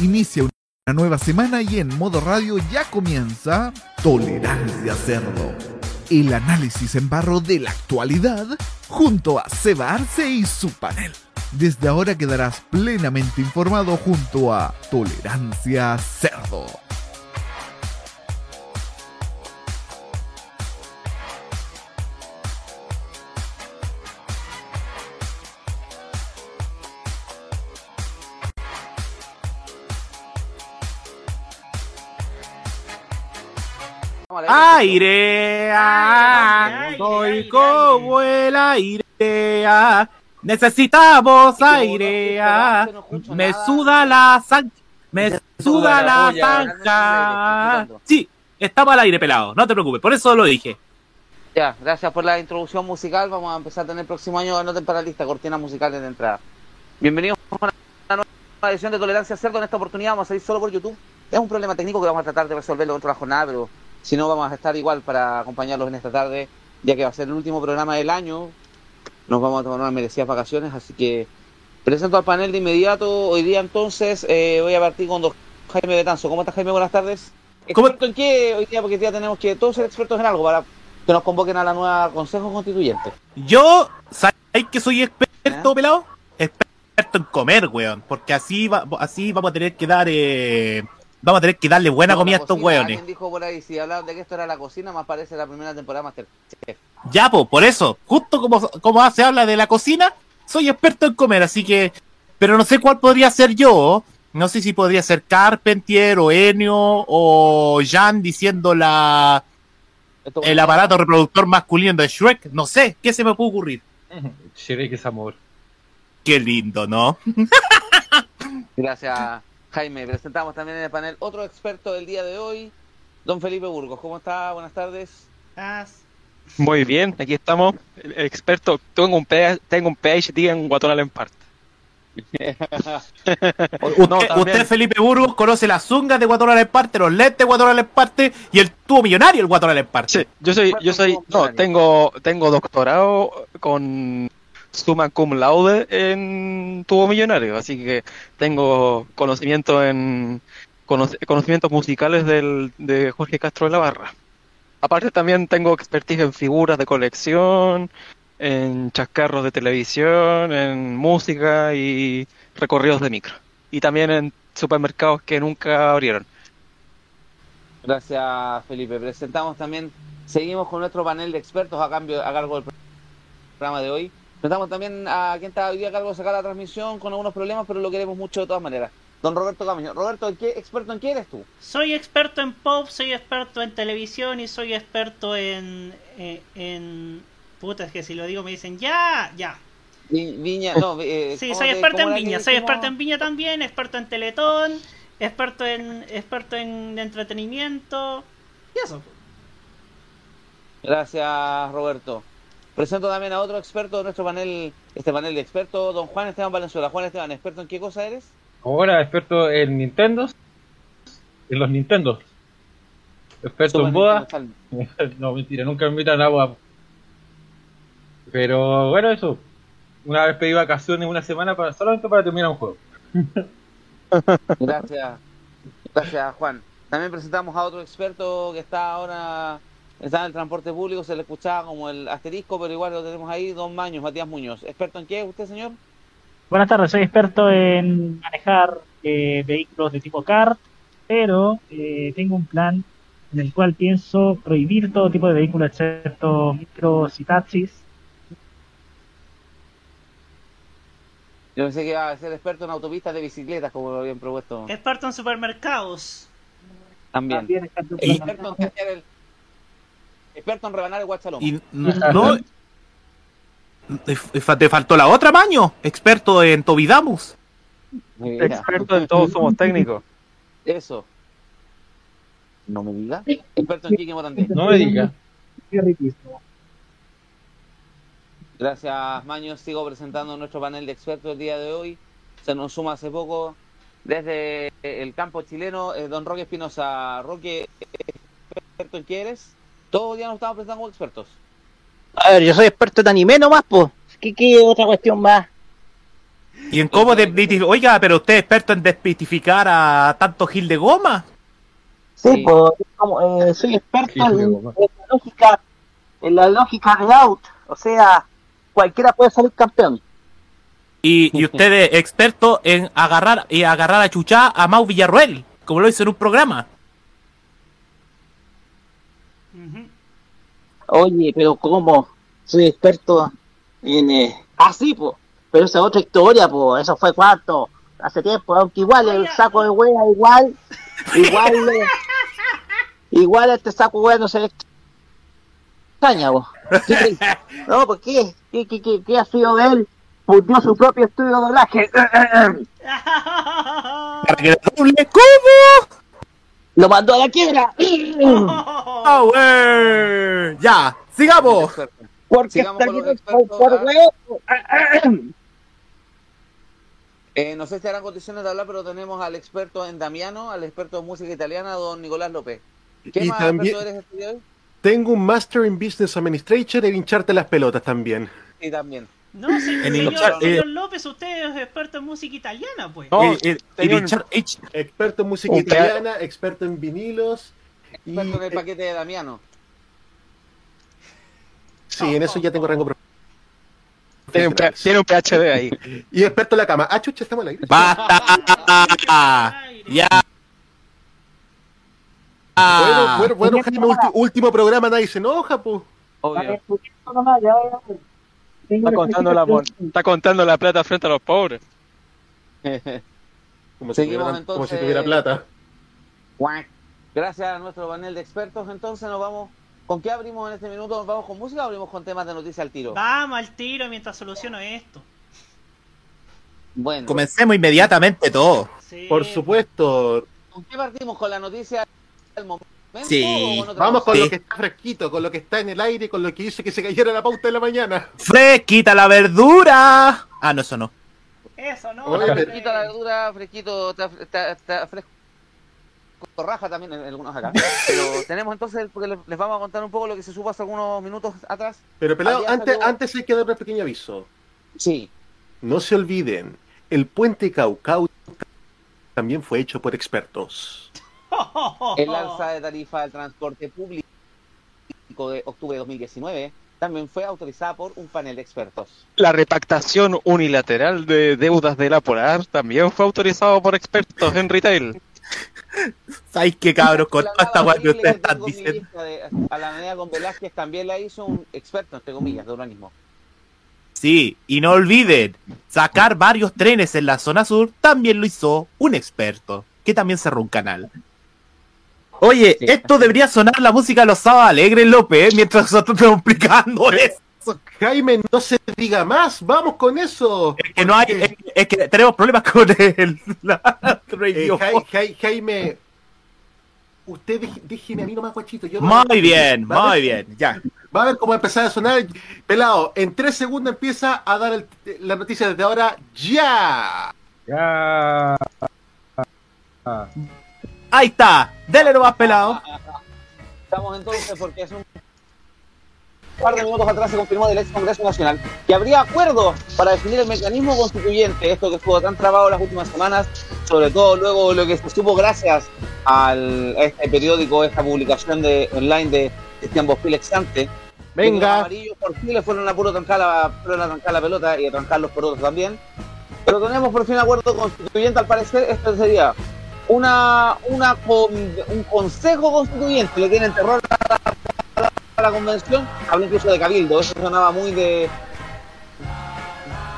Inicia una nueva semana y en modo radio ya comienza Tolerancia Cerdo. El análisis en barro de la actualidad junto a Seba Arce y su panel. Desde ahora quedarás plenamente informado junto a Tolerancia Cerdo. Aire, ah, soy como el aire, necesitamos aire, me suda la sangre, me suda la sangre. Sí, estaba al aire pelado, no te preocupes, por eso lo dije. Ya, gracias por la introducción musical. Vamos a empezar a tener el próximo año no para la lista, cortinas musicales de entrada. Bienvenidos a una nueva edición de Tolerancia Cerdo. En esta oportunidad vamos a salir solo por YouTube. Es un problema técnico que vamos a tratar de resolverlo dentro de la jornada, pero si no, vamos a estar igual para acompañarlos en esta tarde, ya que va a ser el último programa del año. Nos vamos a tomar unas merecidas vacaciones, así que presento al panel de inmediato. Hoy día, entonces, eh, voy a partir con dos Jaime Betanzo. ¿Cómo estás, Jaime? Buenas tardes. ¿Cómo? ¿Experto en qué hoy día? Porque ya tenemos que todos ser expertos en algo para que nos convoquen a la nueva Consejo Constituyente. Yo, ¿sabéis que soy experto, pelado? Experto en comer, weón, porque así, va, así vamos a tener que dar... Eh, Vamos a tener que darle buena No, comida a estos cocina, hueones. Alguien dijo por ahí, si hablaban de que esto era la cocina, más parece la primera temporada Masterchef. Ya, pues, por eso, justo como, como se habla de la cocina, soy experto en comer, así que. Pero no sé cuál podría ser yo. No sé si podría ser Carpentier o Enio o Jan diciendo la, el aparato reproductor masculino de Shrek. No sé, ¿qué se me puede ocurrir? Shrek es amor. Qué lindo, ¿no? Gracias, Jaime. Presentamos también en el panel otro experto del día de hoy, don Felipe Burgos. ¿Cómo está? Buenas tardes. Muy bien, aquí estamos. El experto, tengo un, PhD tengo un PhD en Guatemala en parte. Usted, No, también. usted, Felipe Burgos, conoce las zungas de Guatemala en parte, los lentes de Guatemala en parte y el tubo millonario el Guatemala en parte. Sí, yo soy, yo soy, no, tengo, tengo doctorado con summa cum laude en tubo millonario, así que tengo conocimiento en conoc- conocimientos musicales del, de Jorge Castro de la Barra. Aparte también tengo expertise en figuras de colección, en chascarros de televisión, en música y recorridos de micro. Y también en supermercados que nunca abrieron. Gracias, Felipe. Presentamos también, seguimos con nuestro panel de expertos a cambio a cargo del programa de hoy. Presentamos también a quien está hoy día a cargo de sacar la transmisión con algunos problemas, pero lo queremos mucho de todas maneras. Don Roberto Camaño. Roberto, ¿qué experto en qué eres tú? Soy experto en pop, soy experto en televisión y soy experto en. en, en- puta, es que si lo digo me dicen ya, ya. Vi- Viña, no, eh, Sí, ¿cómo soy experto en Viña, soy experto en Viña también, experto en Teletón, experto en experto en entretenimiento y eso. Gracias, Roberto. Presento también a otro experto de nuestro panel, este panel de expertos, don Juan Esteban Valenzuela. Juan Esteban, ¿experto en qué cosa eres? Ahora experto en Nintendo. En los Nintendo. Experto Super en boda. No, mentira, nunca me invitan a boda. Pero bueno, eso. Una vez pedí vacaciones una semana para, solamente para terminar un juego. Gracias, gracias Juan. También presentamos a otro experto que está ahora está en el transporte público, se le escuchaba como el asterisco, pero igual lo tenemos ahí, don Maños, Matías Muñoz. ¿Experto en qué usted, señor? Buenas tardes, soy experto en manejar eh, vehículos de tipo kart, pero eh, tengo un plan en el cual pienso prohibir todo tipo de vehículos excepto micros y taxis. Yo pensé que iba a ser experto en autopistas de bicicletas, como lo habían propuesto Experto en supermercados. también. También experto en Y- Experto en cachear el... Experto en rebanar el guachalón. Y no. Te faltó la otra, Maño. Experto en Tobidamus. Mira, Expertos en todos somos técnicos. Eso. No me diga. Experto en Quique Morandé. No me diga. Qué riquísimo. Gracias, Maño. Sigo presentando nuestro panel de expertos el día de hoy. Se nos suma hace poco desde el campo chileno, eh, don Roque Espinosa. Roque, ¿experto en qué eres? Todos los días nos estamos presentando como expertos. A ver, yo soy experto en anime nomás, pues. ¿Qué, ¿Qué otra cuestión más? ¿Y en cómo desmitificar? Oiga, pero usted es experto en desmitificar a tanto Gil de Goma. Sí, Sí. pues, como, eh, soy experto en la lógica, en la lógica de out. O sea, cualquiera puede salir campeón. Y, y usted es experto en agarrar y agarrar a chuchá a Mau Villarruel, como lo hizo en un programa. Oye, pero ¿cómo? Soy experto en... Eh... Ah, sí, pues. Pero esa es otra historia, pues. Eso fue cuánto. Hace tiempo, aunque igual el saco de wea, igual... Igual... eh, igual este saco de wea no se le extraña, po. ¿Qué- No, ¿por qué? ¿Qué, qué, qué, qué ha sido de él? Fundió su propio estudio de doblaje. Para que lo doble, ¿cómo? Lo mandó a la quiebra. Ah, wey. Ya, sigamos. Porque Sigamos está lleno expertos, por ah. Eh, no sé si harán condiciones de hablar, pero tenemos al experto en Damiano, al experto en música italiana, don Nicolás López. ¿Qué Y más también- eres este día hoy? Tengo un Master in Business Administration en hincharte las pelotas también. Sí, también. No, se- En señor, hinchar- señor López, usted es experto en música italiana, pues. No, Eh, eh, y Richard H. Experto en música Un italiana, experto en vinilos. Y, Experto en el eh, paquete de Damiano. sí, en eso ya tengo rango Tiene un, tiene un PhD ahí. Y experto en la cama. Ah, chucha, estamos al aire. ¡Basta! ¡Ya! Bueno, bueno, bueno. Jaime, último programa, nadie se enoja, pues. Obvio. Está contando, la, está contando la plata frente a los pobres. Como si, Seguimos, tuviera, como si entonces. tuviera plata. Gracias a nuestro panel de expertos, entonces nos vamos. ¿Con qué abrimos en este minuto? ¿Nos vamos con música o abrimos con temas de noticias al tiro? Vamos al tiro mientras soluciono esto. Bueno, Comencemos inmediatamente todo. Sí. Por supuesto. ¿con qué partimos? ¿Con la noticia del momento? Sí. Vamos con lo que está fresquito, con lo que está en el aire, con lo que hizo que se cayera la pauta de la mañana. ¡Fresquita la verdura! Ah, no, eso no. Eso, ¿no? Oye, Fresquita la verdura, fresquito, está, está- está fresco. Raja también en algunos acá. Pero tenemos entonces, porque les vamos a contar un poco lo que se supo hace algunos minutos atrás. Pero pelado, antes, salió- antes hay que dar un pequeño aviso. Sí. No se olviden, el puente Caucau también fue hecho por expertos. El alza de tarifa del transporte público de octubre de 2019 también fue autorizada por un panel de expertos. La repactación unilateral de deudas de la Polar también fue autorizado por expertos en retail. ¿Sabes qué, cabros? Con que ley ustedes están diciendo. de- a la medida con Velázquez también la hizo un experto, entre comillas, de urbanismo. Sí, y no olviden, sacar varios trenes en la zona sur también lo hizo un experto, que también cerró un canal. Oye, Sí. esto debería sonar la música de los sábados alegres, López, mientras nosotros estamos explicando eso. Jaime, no se diga más, vamos con eso. Es que no hay, es, es que tenemos problemas con el la Eh, Jaime, usted déjeme a mí nomás, guachito. Yo no- Muy bien, muy ver- bien, ya. Va a ver cómo va a empezar a sonar. Pelado, en tres segundos empieza a dar el- la noticia desde ahora. ¡Ya! Ya. Ahí está, dele nomás pelado. Estamos entonces porque hace un par de minutos atrás se confirmó del ex Congreso Nacional que habría acuerdo para definir el mecanismo constituyente, esto que estuvo tan trabado las últimas semanas, sobre todo luego lo que se supo gracias al, a este periódico, esta publicación de online de Cristian Bosquil Exante. que Los Venga. amarillos por Chile fueron a puro trancar la, fueron a trancar la pelota y a trancarlos por otros también. Pero tenemos por fin acuerdo constituyente, al parecer, esto sería una, una con- un consejo constituyente, le tienen terror a la, convención, habla incluso de cabildo, eso sonaba muy de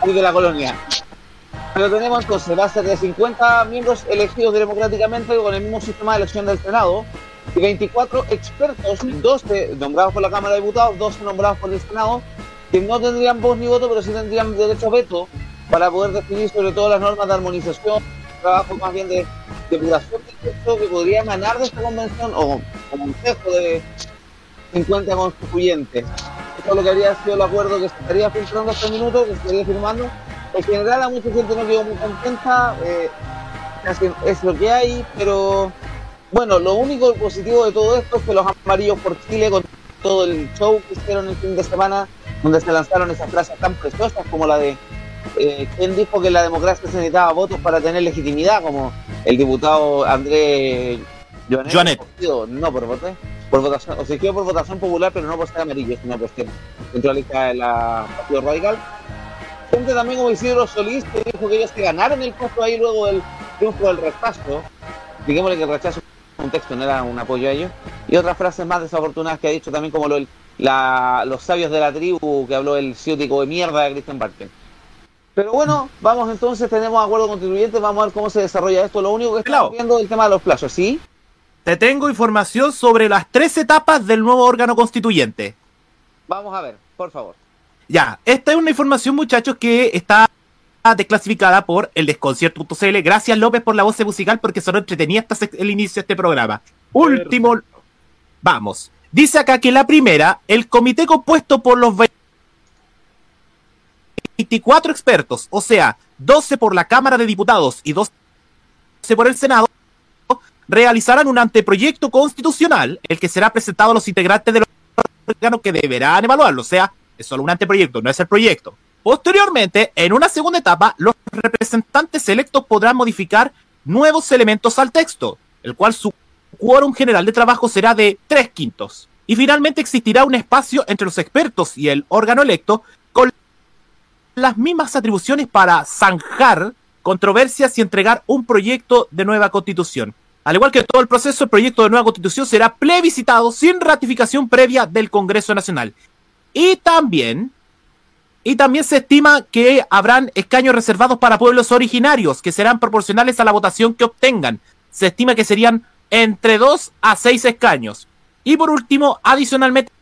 muy de la colonia. Pero tenemos entonces, va a ser de 50 miembros elegidos democráticamente con el mismo sistema de elección del Senado y 24 expertos, 12 nombrados por la Cámara de Diputados, 12 nombrados por el Senado, que no tendrían voz ni voto, pero sí tendrían derecho a veto para poder definir sobre todo las normas de armonización, trabajo más bien de depuración de texto que podría emanar de esta convención o consejo de 50 constituyentes. Esto es lo que habría sido el acuerdo que estaría filtrando hasta el minuto, que estaría firmando. En general a mucha gente no quedó muy contenta, eh, es lo que hay, pero bueno, lo único positivo de todo esto es que los amarillos por Chile, con todo el show que hicieron el fin de semana, donde se lanzaron esas frases tan preciosas como la de eh, quién dijo que la democracia se necesitaba votos para tener legitimidad, como el diputado Andrés Joanet. No, por, voto- por votación, o quedó por votación popular, pero no por ser amarillo, sino por ser dentro de la lista de la Partido Radical. Gente también como Isidro Solís, que dijo que ellos se ganaron el puesto ahí luego del triunfo del rechazo. Digámosle que el rechazo es un texto, no era un apoyo a ellos. Y otras frases más desafortunadas que ha dicho también como lo la- los sabios de la tribu que habló el ciútico de mierda de Christian Barken. Pero bueno, vamos entonces, tenemos acuerdo constituyente, vamos a ver cómo se desarrolla esto. Lo único que estamos viendo es el tema de los plazos, ¿sí? Te tengo información sobre las tres etapas del nuevo órgano constituyente. Vamos a ver, por favor. Ya, esta es una información, muchachos, que está desclasificada por el desconcierto.cl. Gracias, López, por la voz musical, porque solo entretenía hasta el inicio de este programa. Último. Vamos. Dice acá que la primera, el comité compuesto por los 24 expertos, o sea, 12 por la Cámara de Diputados y 12 por el Senado, realizarán un anteproyecto constitucional, el que será presentado a los integrantes del órgano que deberán evaluarlo. O sea, es solo un anteproyecto, no es el proyecto. Posteriormente, en una segunda etapa, los representantes electos podrán modificar nuevos elementos al texto, el cual su quórum general de trabajo será de tres quintos. Y finalmente existirá un espacio entre los expertos y el órgano electo las mismas atribuciones para zanjar controversias y entregar un proyecto de nueva constitución. Al igual que todo el proceso, el proyecto de nueva constitución será plebiscitado sin ratificación previa del Congreso Nacional. Y también, y también se estima que habrán escaños reservados para pueblos originarios, que serán proporcionales a la votación que obtengan. Se estima que serían entre 2 a 6 escaños. Y por último, adicionalmente,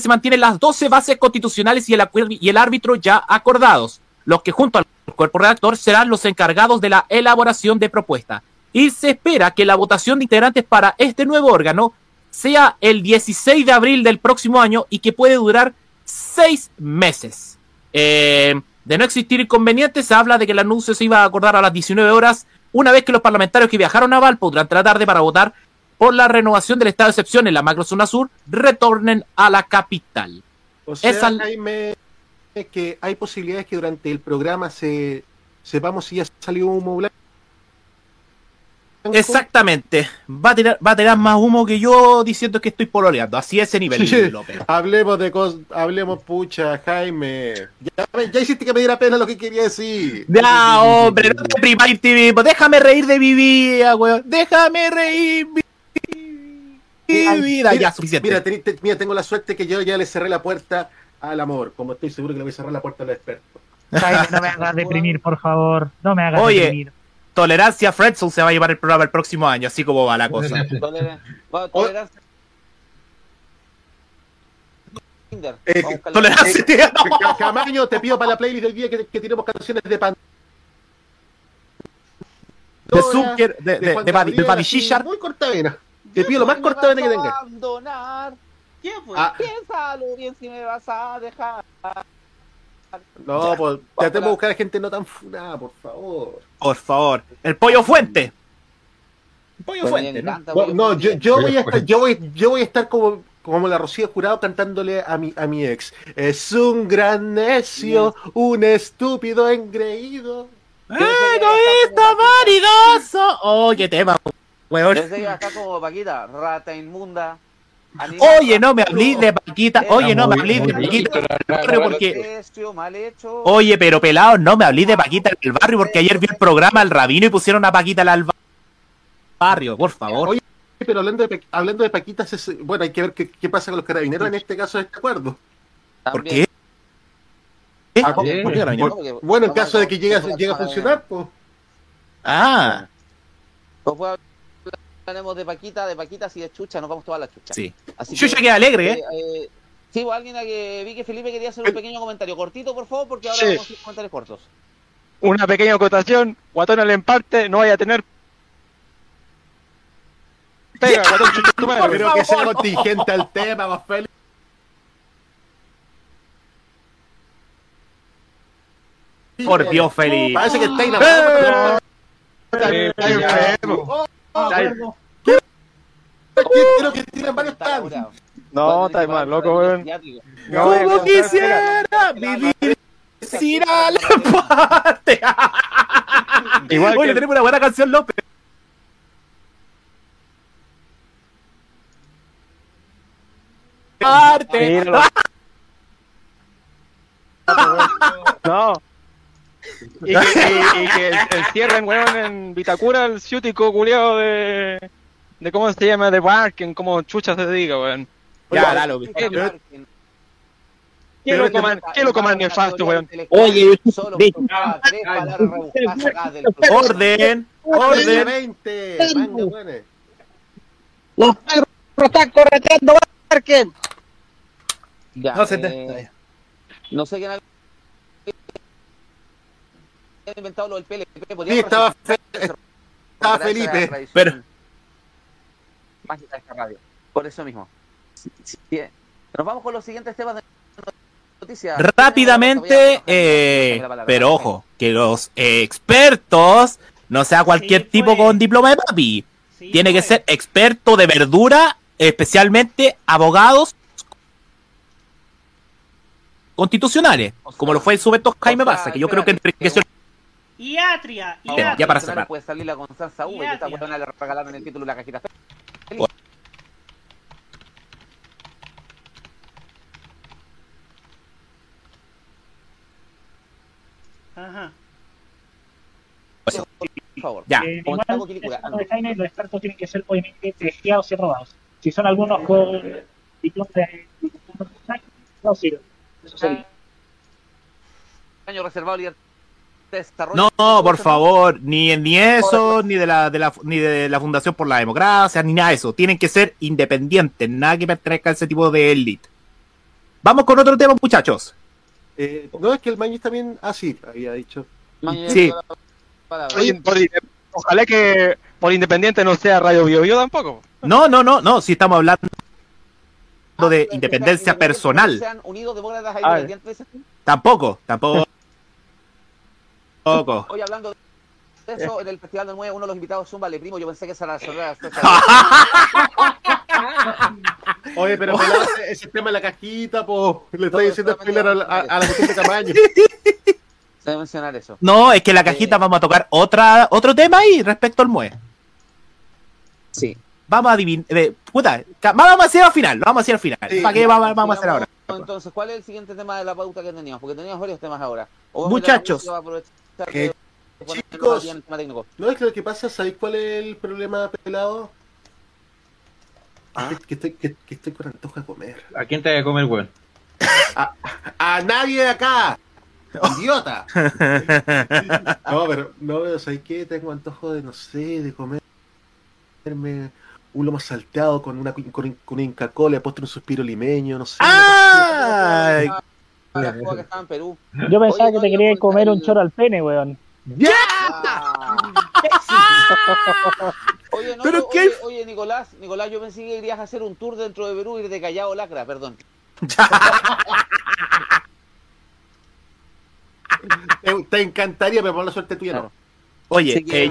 se mantienen las 12 bases constitucionales y el, árbitro ya acordados, los que junto al cuerpo redactor serán los encargados de la elaboración de propuesta. Y se espera que la votación de integrantes para este nuevo órgano sea el 16 de abril del próximo año y que puede durar seis meses. Eh, de no existir inconvenientes, se habla de que el anuncio se iba a acordar a las 19 horas, una vez que los parlamentarios que viajaron a Valpo durante la tarde para votar por la renovación del estado de excepción en la macrozona sur retornen a la capital. O sea, Esa- Jaime, que hay posibilidades que durante el programa se sepamos si ya salió humo blanco. Exactamente. Va a, tirar, va a tirar más humo que yo diciendo que estoy pololeando. Así es ese nivel, Sí. López. Hablemos de cosas, hablemos pucha, Jaime. Ya, hiciste que me diera pena lo que quería decir. Ya, hombre, no te primáis. Déjame reír de mi vida, weón. Déjame reír mi, mi vida. Ya, suficiente. Mira, te- mira, tengo la suerte que yo ya le cerré la puerta al amor, como estoy seguro que le voy a cerrar la puerta al experto. Jaime, no me hagas deprimir, por favor. No me hagas Oye, deprimir. Tolerancia Fredson se va a llevar el programa el próximo año, así como va la cosa. Tolerancia. Eh, la- Tolerancia, Eh. Ca- Camaño, te pido para la playlist del día que, que tiremos canciones de pan. De Zucker, de, de, de, de Shishar. Muy corta vena. Te pido lo más corta que tengas. abandonar. ¿Qué pues? Ah, Piénsalo bien si me vas a dejar. no, pues tratemos de buscar a gente no tan funada, por favor. Por favor. El pollo fuente. El pollo fuente, ¿no? encanta, No, güey. no, yo, yo voy a estar, yo voy, yo voy a estar como, como la Rocío Jurado cantándole a mi, a mi ex. Es un gran necio, un estúpido engreído. ¡Egoísta, vanidoso! Oh, qué tema, weón. Yo como Paquita, rata inmunda. Oye, no me hablé de Paquita. Oye, no me hablé de Paquita en el barrio porque. Oye, pero pelado, no me hablé de Paquita en el barrio porque ayer vi el programa El Rabino y pusieron a Paquita al barrio, por favor. Oye, pero hablando de, hablando de Paquitas, es- bueno, hay que ver qué, qué pasa con los carabineros en este caso de este acuerdo. ¿Por qué? ¿Eh? Ah, Bueno, en caso de que llegue, llegue a funcionar, pues. Ah, Después hablaremos de Paquita, de Paquitas y de Chucha, nos vamos todas las chuchas. sí. Así Chucha que, queda alegre, ¿eh? eh, eh, sí, pues, alguien a que vi que Felipe quería hacer un pequeño comentario cortito, por favor, porque ahora Sí. vamos a hacer comentarios cortos. Una pequeña acotación, Guatón al emparte, no vaya a tener pega, Guatón chucha tu madre. Pero que sea contingente al tema, más feliz. Por Dios, Felipe. Parece que está enamorado. Está enfermo. Quiero que tiren varios curado. No, está mal, loco, weón. Como quisiera vivir decir al empate. Igual Oye, que- tenemos una buena canción, López. Parte. No. Y que, y- y que el, el cierren, weón, en Vitacura, el ciútico culiado de, de. ¿Cómo se llama? De Barken, como chucha se diga, weón. Ya, dalo. ¿Qué lo coman, qué lo coman nefasto, weón? Oye, Solo tres palabras rebuscadas del Orden. Orden. 20, manga, buena. los perros están correteando, Barken. Ya, No se eh, te- no sé quién había inventado lo del PLP. Sí, estaba, fe- estaba Felipe. Pero- Mágica de esta radio. Por eso mismo. Sí. Nos vamos con los siguientes temas de noticias. Rápidamente, eh, pero ojo, que los expertos no sea cualquier Sí, tipo con diploma de papi. Sí, Tiene que ser experto de verdura, especialmente abogados constitucionales, como lo fue en su momento Jaime O sea, Baza, que yo creo que enriqueció Y Atria, y No, Ya, Atria. para cerrar. Puede salir la Constanza V y esta Ya, buena le regalaron el título de la cajita feliz. Ajá. Por favor. Ya. Eh, igual, el caso de Jaime, los expertos tienen que ser obviamente testeados y aprobados. Si son algunos con diploma de no sirve. Eso sería. Año reservado libertad de desarrollo. No, por favor, ni, ni eso, ni de, la, de la, ni de la Fundación por la Democracia, ni nada de eso. Tienen que ser independientes, nada que pertenezca a ese tipo de élite. Vamos con otro tema, muchachos. Eh, no, es que el Mañez también. Ah, sí, había dicho. Sí. Oye, por- ojalá que por independiente no sea Radio Bio Bio tampoco. No, no, no, no, si estamos hablando Ah, de pero independencia personal. Sean unidos demócratas Ah, independientes. Tampoco, tampoco. Hoy hablando de eso, en el Festival del Muelle, uno de los invitados Zumba le primo, yo pensé que esa era la. Oye, pero ese, ese tema de la cajita, po. Le estoy diciendo spoiler a, la- a, a la cuestión de tamaño. Se debe mencionar eso. No, es que en la cajita vamos a tocar otra, otro tema ahí respecto al MUE. Sí. Vamos a adivinar. puta, ca- vamos a hacer al final, lo vamos a hacer al final. Sí, ¿Para qué vamos, vamos a hacer ahora? Entonces, ¿cuál es el siguiente tema de la pauta que teníamos? Porque teníamos varios temas ahora. Muchachos. Que- ponernos chicos. No, es que lo que pasa, ¿sabéis cuál es el problema, pelado? Ah. Que, estoy, que, que estoy con antojo de comer. ¿A quién te va a comer, weón? ¡A nadie de acá! ¡Idiota! No, pero, no, pero ¿sabéis qué? Tengo antojo de, no sé, de comerme un lomo salteado con una con, con una Inca Cola, he puesto un suspiro limeño, no sé. ¡Ay! Para la juega que estaba en Perú. Yo pensaba Oye, que te no, quería yo comer un choro al pene, weón. Ah. Oye, no, ¿Pero oye, qué? oye, Nicolás, Nicolás, yo pensé que irías a hacer un tour dentro de Perú y ir de Callao Lacra, perdón. Te, te encantaría, pero por la suerte tuya Claro. no. Oye, eh,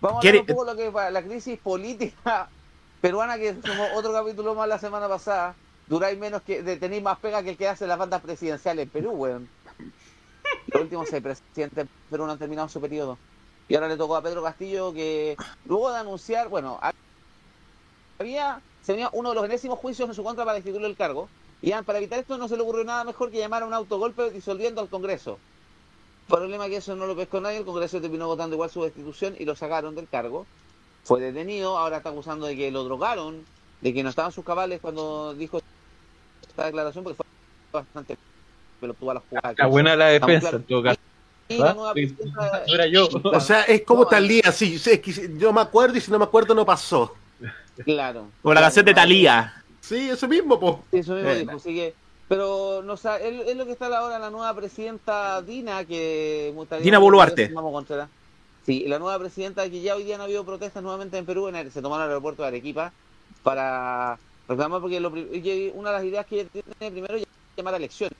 vamos a ¿quiere- hablar un poco de lo que para la crisis política peruana que somos otro capítulo más la semana pasada. Duráis menos que, tenéis más pega que el que hacen las bandas presidenciales en Perú, weón. Los últimos seis presidentes de Perú no han terminado su periodo. Y ahora le tocó a Pedro Castillo que luego de anunciar, bueno, había, se venía uno de los enésimos juicios en su contra para destituirlo del cargo. Y para evitar esto no se le ocurrió nada mejor que llamar a un autogolpe disolviendo al Congreso. Problema que eso no lo pescó nadie, el Congreso terminó votando igual su destitución y lo sacaron del cargo. Fue detenido, ahora está acusando de que lo drogaron, de que no estaban sus cabales cuando dijo esta declaración, porque fue bastante pelotuda la jugada. Está buena la defensa, claro. en todo caso. La No era yo. O sea, es como Talía, sí, sí, es que yo me acuerdo y si no me acuerdo no pasó. Claro. como la canción de Talía. Sí, eso mismo, po. Eso mismo Eh. dijo, así que... Pero no sa- es, es lo que está ahora la nueva presidenta Dina, que... Dina Boluarte. Vamos contra- Sí, la nueva presidenta que ya hoy día no ha habido protestas nuevamente en Perú, en el- se tomaron el aeropuerto de Arequipa para reclamar, porque lo una de las ideas que tiene primero es llamar a elecciones,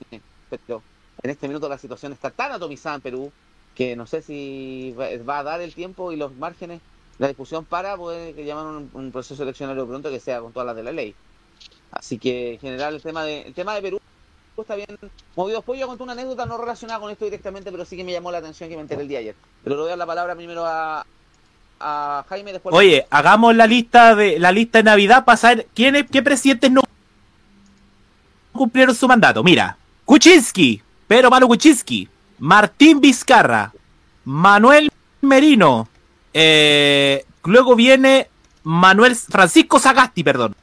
pero en este minuto la situación está tan atomizada en Perú que no sé si va, a dar el tiempo y los márgenes, la discusión para poder llamar un, un proceso eleccionario pronto que sea con todas las de la ley. Así que en general el tema de el tema de Perú está bien movido. Después yo conté una anécdota no relacionada con esto directamente, pero sí que me llamó la atención que me enteré el día ayer. Pero le dar la palabra primero a, a Jaime, después... Oye, hagamos la lista de la lista de Navidad para saber quiénes, qué presidentes no cumplieron su mandato. Mira, Kuczynski, Pedro Manu Kuczynski, Martín Vizcarra, Manuel Merino, eh, luego viene Manuel Francisco Sagasti, perdón.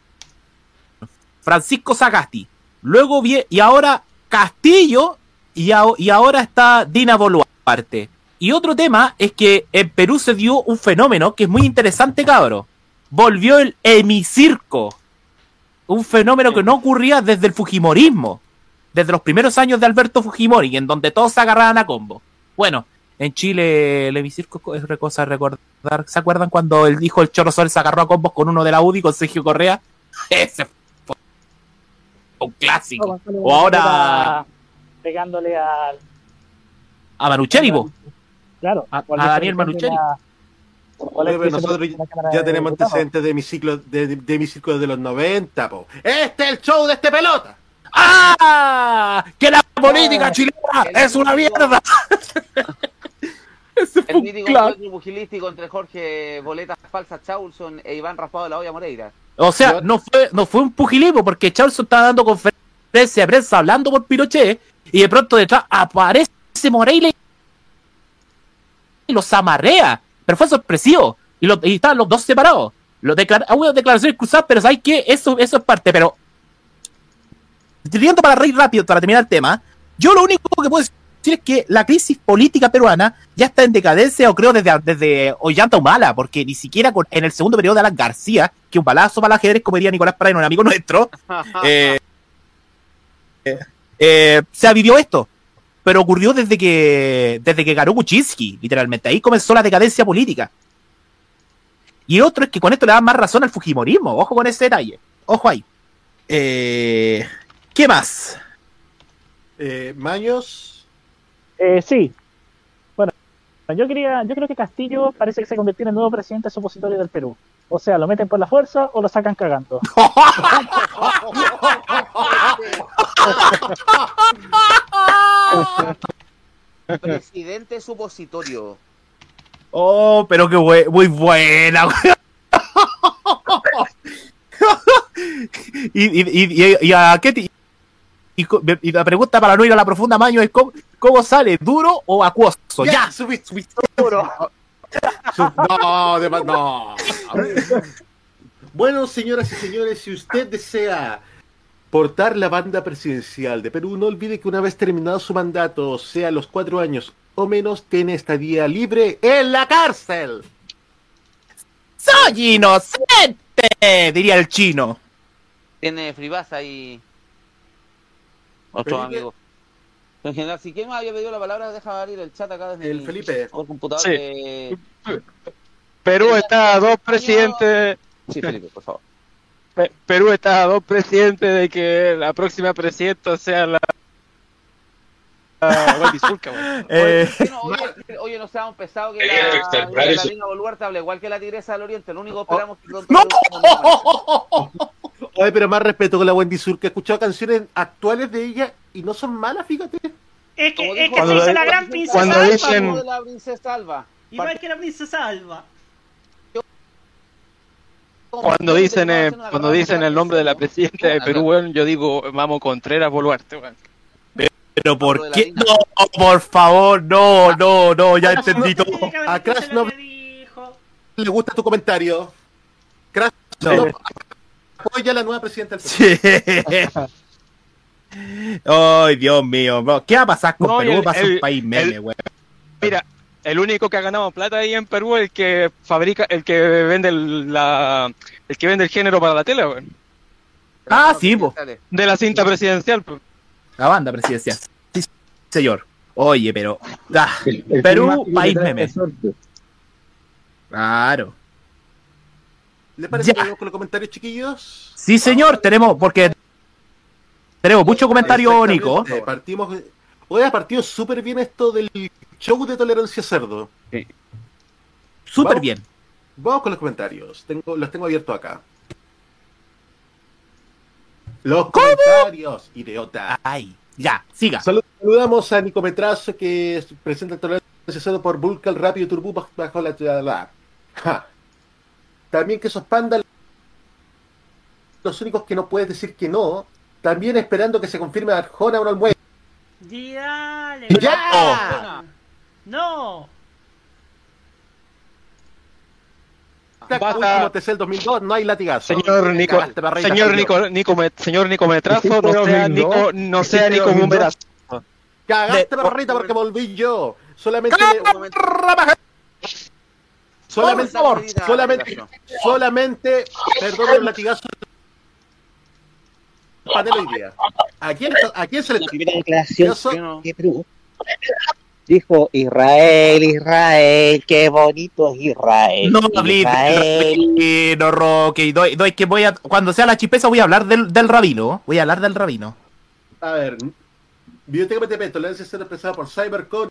Francisco Sagasti. Luego viene, y ahora Castillo, y, a- y ahora está Dina Boluarte. Y otro tema es que en Perú se dio un fenómeno que es muy interesante, cabro. Volvió el hemicirco. Un fenómeno que no ocurría desde el Fujimorismo. Desde los primeros años de Alberto Fujimori, en donde todos se agarraban a combo. Bueno, en Chile el hemicirco es re- cosa de recordar. ¿Se acuerdan cuando el hijo del Chorro Sol se agarró a combos con uno de la UDI, con Sergio Correa? Ese fue un clásico. O ahora Pegándole al. a Manucheri, po. Claro, A- ¿cuál a es la Daniel de diferencia nosotros de ya de tenemos antecedentes de mi ciclo de, de mi ciclo de los 90, po. Este es el show de este pelota. ¡Ah! ¡Que la política chilena es una mierda! Ese fue El mítico encuentro pugilístico entre Jorge Boletas Falsa Chaulson e Iván Raspado de la Olla Moreira. O sea, no fue, no fue un pugilismo porque Charlson estaba dando conferencia de prensa hablando por Pinochet y de pronto detrás aparece Moreira y los amarrea. Pero fue sorpresivo. Y, lo- y estaban los dos separados. Los declar hubo declaraciones cruzadas, pero ¿sabes qué? Eso, eso es parte. Pero, teniendo para reír rápido, para terminar el tema, yo lo único que puedo decir es que la crisis política peruana ya está en decadencia, o creo desde, desde Ollanta Humala, porque ni siquiera con- en el segundo periodo de Alan García, que un balazo para el ajedrez, como diría Nicolás Parano, un amigo nuestro, eh, eh, eh, se vivió esto. Pero ocurrió desde que desde que ganó Kuczynski, literalmente. Ahí comenzó la decadencia política. Y otro es que con esto le dan más razón al Fujimorismo. Ojo con ese detalle. Ojo ahí. Eh, ¿Qué más? Eh, Maños. Eh, sí. Bueno, yo quería, yo creo que Castillo parece que se convirtió en el nuevo presidente supositorio del Perú. O sea, lo meten por la fuerza o lo sacan cagando. Presidente supositorio. Oh, pero qué bue- muy buena. y, y, y, y- y a qué y, la pregunta para no ir a la profunda maño es cómo, cómo sale, duro o acuoso. Ya, subiste, subiste duro. No, de no. Bueno, señoras y señores, si usted desea portar la banda presidencial de Perú, no olvide que una vez terminado su mandato, sea los cuatro años o menos, tiene estadía libre en la cárcel. ¡Soy inocente! Diría el chino. Tiene Fribasa y. Otro Felipe. amigo. En general, si quién me había pedido la palabra, deja abrir el chat acá desde El mi- Felipe. o el computador. Sí. que- Perú está a dos presidentes. Sí, Felipe, por favor. Pe- Perú está a dos presidentes de que la próxima presidenta sea la. la weón. Eh, oye, oye, no seamos pesados que Quería la, extrapolar la Boluarte habla igual que la tigresa del oriente. Lo único que esperamos es que ¡No! Oye, pero más respeto con la Wendy Sur, que he escuchado canciones actuales de ella y no son malas, fíjate. Es que, es que se Cuando hizo la gran princesa cuando Alba, dicen- de la princesa Alba. Igual que la princesa Alba. Cuando dicen, eh, cuando dicen el nombre de la presidenta de Perú, weón, yo digo, vamos Contreras Boluarte, weón. Pero ¿por qué? No, por favor, no, no, no, ya entendí todo. A Crash no-. ¿Le gusta tu comentario? Crash, No. apoya a la nueva presidenta del Perú. Sí. Ay, Dios mío, bro. ¿qué va a pasar con Perú? Va a ser un país meme, weón. Mira, el único que ha ganado plata ahí en Perú es el que fabrica, el que vende el, la, el que vende el género para la tele, weón. Ah, sí, po. De la cinta presidencial, pues. La banda presidencial. Sí, señor. Oye, pero. ah, El- el Perú, país meme. Claro. ¿Le parece Ya. que vamos con los comentarios, chiquillos? Sí, señor, tenemos, porque tenemos mucho comentario, Nico. Exactamente, Partimos, hoy ha partido súper bien esto del show de tolerancia cerdo. Súper Vamos. bien. Vamos con los comentarios. Tengo, los tengo abiertos acá. Los comentarios, idiota. Ay, Ya, siga. Salud- Saludamos a Nico Metrazo que es- presenta el torneo asesado por Vulcan Rápido Turbo bajo- bajo la, la- Ja. También que esos pandas los únicos que no puedes decir que no. También esperando que se confirme Arjona o no mueve. Dale, ¡Ya! No. Basta. Último TC 2002, no hay latigazo. Señor Nico, Cagaste, señor. Nico, Nico, señor Nico Metrazo, no sea 2002. Nico, no sea Nico 2002. Mumerazo. Cagaste, barrita, porque volví yo. Solamente. Solamente, Por favor. solamente, solamente, perdón el latigazo. Panel hoy día. ¿A quién, a quién se le La primera declaración Dijo Israel, Israel, qué bonito es Israel. No Israel. de no Roque, doy, doy que voy a cuando sea la chipesa voy a hablar del, del rabino, voy a hablar del rabino. A ver, Biblioteca PTP, tolerancia cero expresada por Cybercon.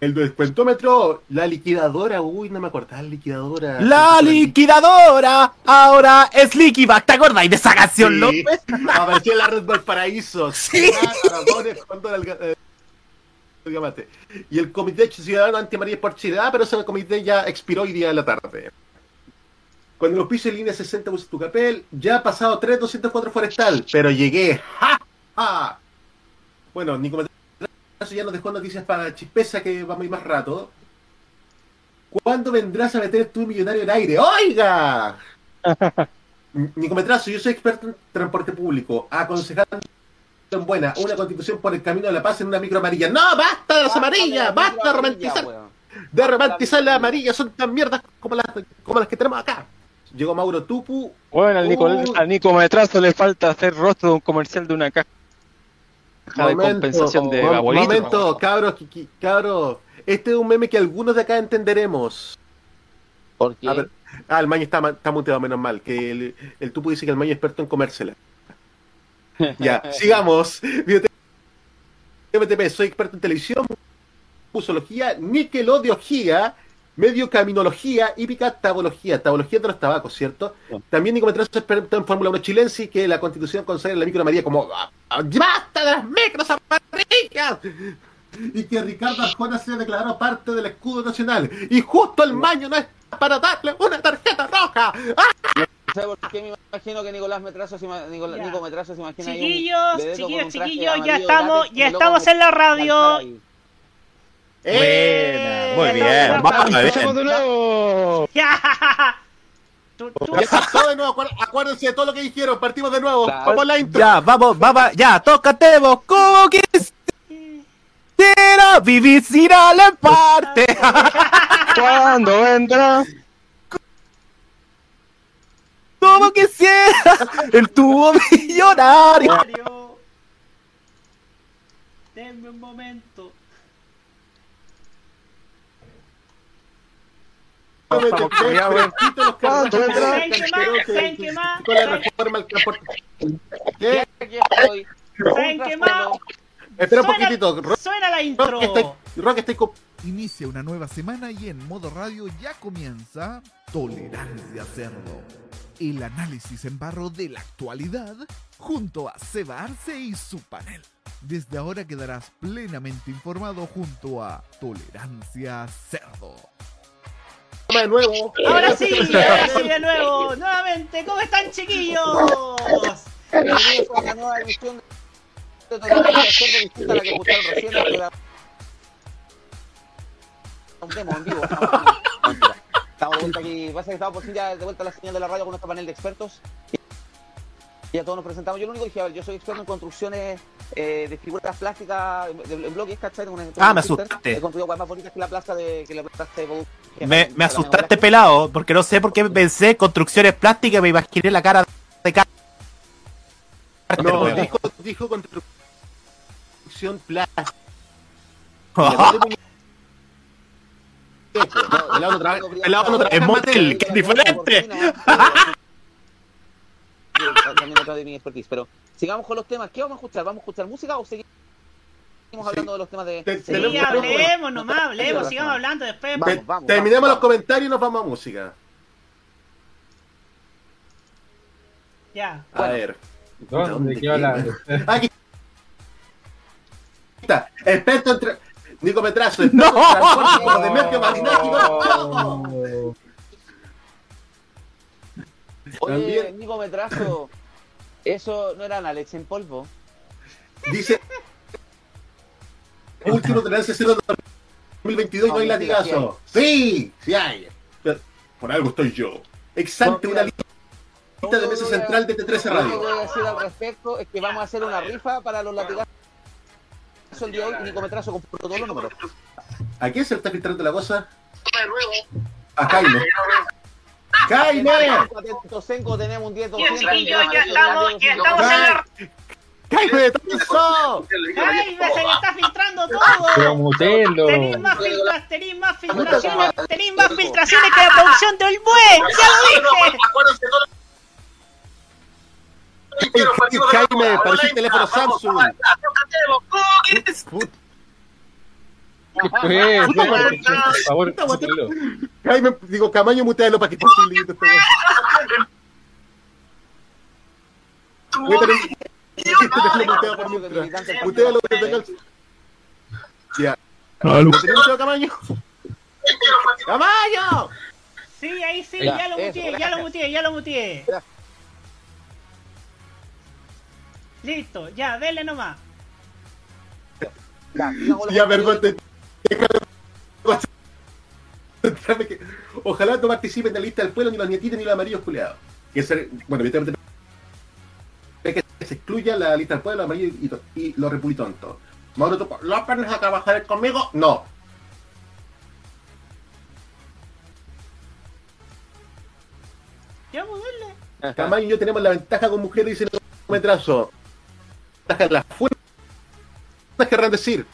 El descuentómetro, la liquidadora, uy, no me acordaba, la liquidadora. La liquidadora ahora es Liquiback, ¿te acordáis de esa canción, Sí. López? Apareció en la red Valparaíso. Sí. Aragones, el el. Y el Comité Ciudadano Anti María por Chile, ah, pero ese comité ya expiró hoy día de la tarde. Cuando los pisos en línea 60 puse tu papel, ya ha pasado 3, 204 forestal, pero llegué. ¡Ja! ¡Ja! Bueno, Nico ya nos dejó noticias para Chispesa que vamos a ir más rato. ¿Cuándo vendrás a meter tu millonario en aire? ¡Oiga! Nico Metrazo, yo soy experto en transporte público, aconsejando en buena una constitución por el camino de la paz en una micro amarilla. ¡No, basta de las amarillas! ¡Basta de romantizar! De romantizar las amarillas, son tan mierdas como las, como las que tenemos acá. Llegó Mauro Tupu. Bueno, al Nico, Uh. al Nico Metrazo le falta hacer rostro de un comercial de una caja de compensación de abuelito. Momento, cabros, cabros. Este es un meme que algunos de acá entenderemos. ¿Por qué? Ver, ah, el maño está, está muteado, menos mal. Que el, el Tupu dice que el maño es experto en comérsela. Ya, sigamos. MTP, soy experto en televisión, musología, niquelodiología, mediocaminología y picatabología, tabología de los tabacos, ¿cierto? También Nico Metrazo es experto en Fórmula 1 chilense y que la constitución consagra la micro María como "Ah, ah, ¡Basta de las micros amarillas! Y que Ricardo Arjona sea declarado parte del escudo nacional. Y justo el maño no es para darle una tarjeta roja. ¡Ah! ¿Sabes por qué me imagino que Nicolás Metrazo se ima- Nicolás- Ya. Nico Metrazo se imagina un Chiquillos, chiquillos, chiquillos, ya estamos, látex, ya estamos en la radio. ¡Eh! Muy bien, vamos a ver. ¡Empezamos de nuevo! Ya. Tú- tú- Ya, de nuevo, acuér- acuérdense de todo lo que dijeron, partimos de nuevo. Claro. Vamos a la intro. Ya, vamos, vamos, ya, tócate vos, como quisiera vivir sin alemparte. ¿Cuándo vendrá? como quisiera el tubo millonario. Denme un momento. Vamos, ya, bueno. los ¿Cuánto carros. vendrá? ¿Saben qué qué? Con la reforma al transporte. ¿Qué? Aquí estoy. ¿Saben qué más? Espera un poquitito. Rock, Suena la Rock, intro. Rock está Inicia una nueva semana y en modo radio ya comienza Tolerancia Cerdo. El análisis en barro de la actualidad junto a Seba Arce y su panel. Desde ahora quedarás plenamente informado junto a Tolerancia Cerdo. de nuevo. Ahora sí, ahora sí de nuevo, nuevamente, ¿cómo están chiquillos? Bienvenidos a una nueva emisión de Tolerancia Cerdo, distinta a la que escucharon recién. que era Un demo en vivo. Estamos de vuelta aquí. Pasa que estamos por fin ya de vuelta a la señal de la radio con nuestro panel de expertos. Y ya todos nos presentamos. Yo lo único que dije, a ver, yo soy experto en construcciones eh, de figuras plásticas, de, de bloques, ¿cachai? Tengo una- tengo Ah, me Twitter. asustaste. He construido cosas más bonitas que la plaza de, que la plaza de que Me, la- me la asustaste pelado, porque no sé por qué pensé construcciones plásticas y me imaginé la cara de cara. No, dijo, dijo construcción plástica. Pelado no trabaja- en motel, materia. que es diferente. También otra de mi expertise, pero sigamos con los temas. ¿Qué vamos a escuchar? ¿Vamos a escuchar música o seguimos hablando de los temas de... Sí, hablemos nomás, hablemos, sigamos hablando después. Terminemos los comentarios y nos vamos a música. Ya. A ver. ¿Dónde quedó la.? Aquí Experto en... tra- Nico Metrazo, ¡No! experto en no. Oye, También. Nico Metrazo, eso no eran Alex en polvo. Dice... Último cero de 2022 y no hay No, mentira, latigazo. Sí, sí hay. Pero Por algo estoy yo. Exante No, una lista de mesa central de T13 Lo que Radio. voy a decir al respecto es que vamos a hacer una rifa para los latigazos el día de hoy y Nico Metrazo compró todos los números. ¿A quién se le está filtrando la cosa? A Jaime. ¡Jaime! Atento, Senko, tenemos un 10 Bien, chiquillos, ya estamos, ya estamos en la... ¡Jaime, ¡Tanzo! ¡Ay, se le está filtrando todo! Tenéis más, filtra- tenéis más filtraciones, tenéis más filtraciones que la producción de Olmue, ya lo dije. Jaime, pareció un teléfono Samsung. ¿Qué fue? Por favor, mutelo. Jaime, digo, Camaño, mutealo para que esté lindo este este. Mutealo Ya. ¿Lo tenés muteado, Camaño? ¡Camaño! Sí, ahí sí, Ya, lo muteé, ya lo muteé, ya lo muteé. Listo, ya, dele nomás. Ya, perdón. te- Ojalá no participen de la lista del pueblo ni los nietitos ni los amarillos culeados. Que se, bueno, que se excluya la lista del pueblo, los amarillos y, y los repulitontos. Mauro Topo, ¿los pones a trabajar conmigo? No. Ya, pues dale. Y yo tenemos la ventaja con mujeres, dice el metrazo. Ventaja de las fuerzas querrán decir.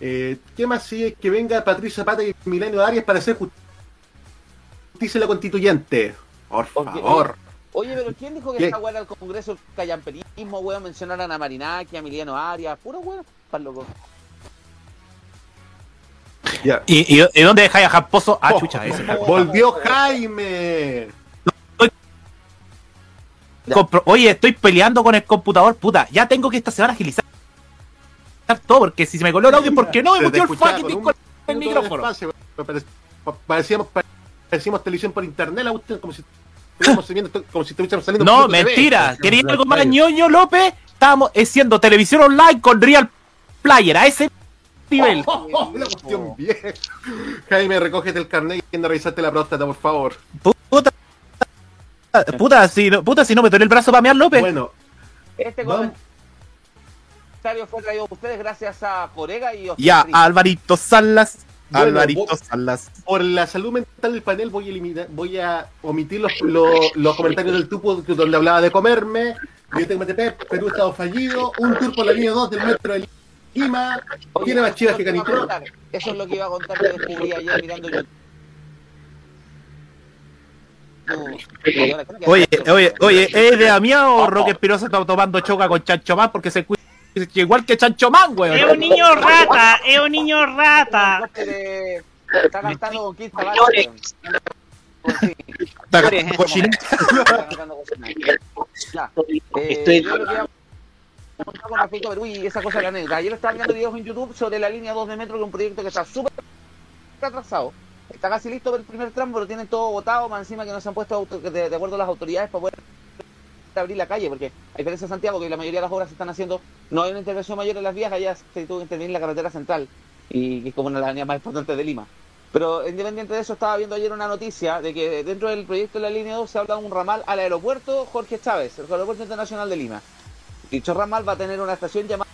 Eh, ¿Qué más sigue que venga Patricia Zapata y Milenio Arias para hacer justicia en la constituyente? Por favor. Oye, pero ¿quién dijo que ¿Qué? esta weá era el Congreso el callamperismo, weón? Mencionaron a Marinaki, a Emiliano Arias, puro weón, para loco. Ya. ¿Y, y, y dónde dejáis a Jamposo? Ah, chucha, ese. Volvió Jaime. Compro- Oye, estoy peleando con el computador, puta. Ya tengo que esta semana agilizar todo, porque si se me coló el audio, ¿por qué no me mutió el fucking con disco el minuto de micrófono? Parecíamos, parecíamos televisión por internet, la usted como si estuviéramos viendo- como si estuviéramos saliendo No, mentira. Quería algo más ñoño, López. Estábamos haciendo televisión online con Real Player, a ese nivel. Oh, oh, una cuestión bien. Jaime, recógete el carnet y anda a revisarte la próstata, por favor. Puta, puta, si no, puta, si no me duele el brazo para mear, López. Bueno, Este comentario fue traído por ustedes gracias a Corega y Oscar Ya, Fritz. Alvarito Salas. Bueno, Alvarito vos- Salas. por la salud mental del panel voy a eliminar, voy a omitir los, los, los comentarios del tupo donde hablaba de comerme, yo tengo MTP, Perú estado fallido, un tour por la línea 2 del metro de Lima, tiene más chivas que a Canitro. Eso es lo que iba a contar que descubrí ayer mirando YouTube. Oye, oye, oye, ¿es de Amiá o Roque Espinosa está tomando choca con Chancho Man? Porque se cuida igual que Chancho Man, Es weón. un niño rata, es un niño rata. Está cantando. Está cantando con. Eh, Estoy- con respecto a Perú y esa cosa de la anécdota. Ayer estaba viendo videos en YouTube sobre la línea 2 de metro, que es un proyecto que está súper atrasado. Está casi listo el primer tramo, pero tienen todo votado, más encima que no se han puesto auto- de, de acuerdo a las autoridades para poder abrir la calle, porque a diferencia de Santiago, que la mayoría de las obras se están haciendo, no hay una intervención mayor en las vías, allá se tuvo que intervenir la carretera central, y que es como una de las líneas más importantes de Lima. Pero independiente de eso, estaba viendo ayer una noticia de que dentro del proyecto de la línea 2 se habla de un ramal al aeropuerto Jorge Chávez, el aeropuerto internacional de Lima. Dicho ramal va a tener una estación llamada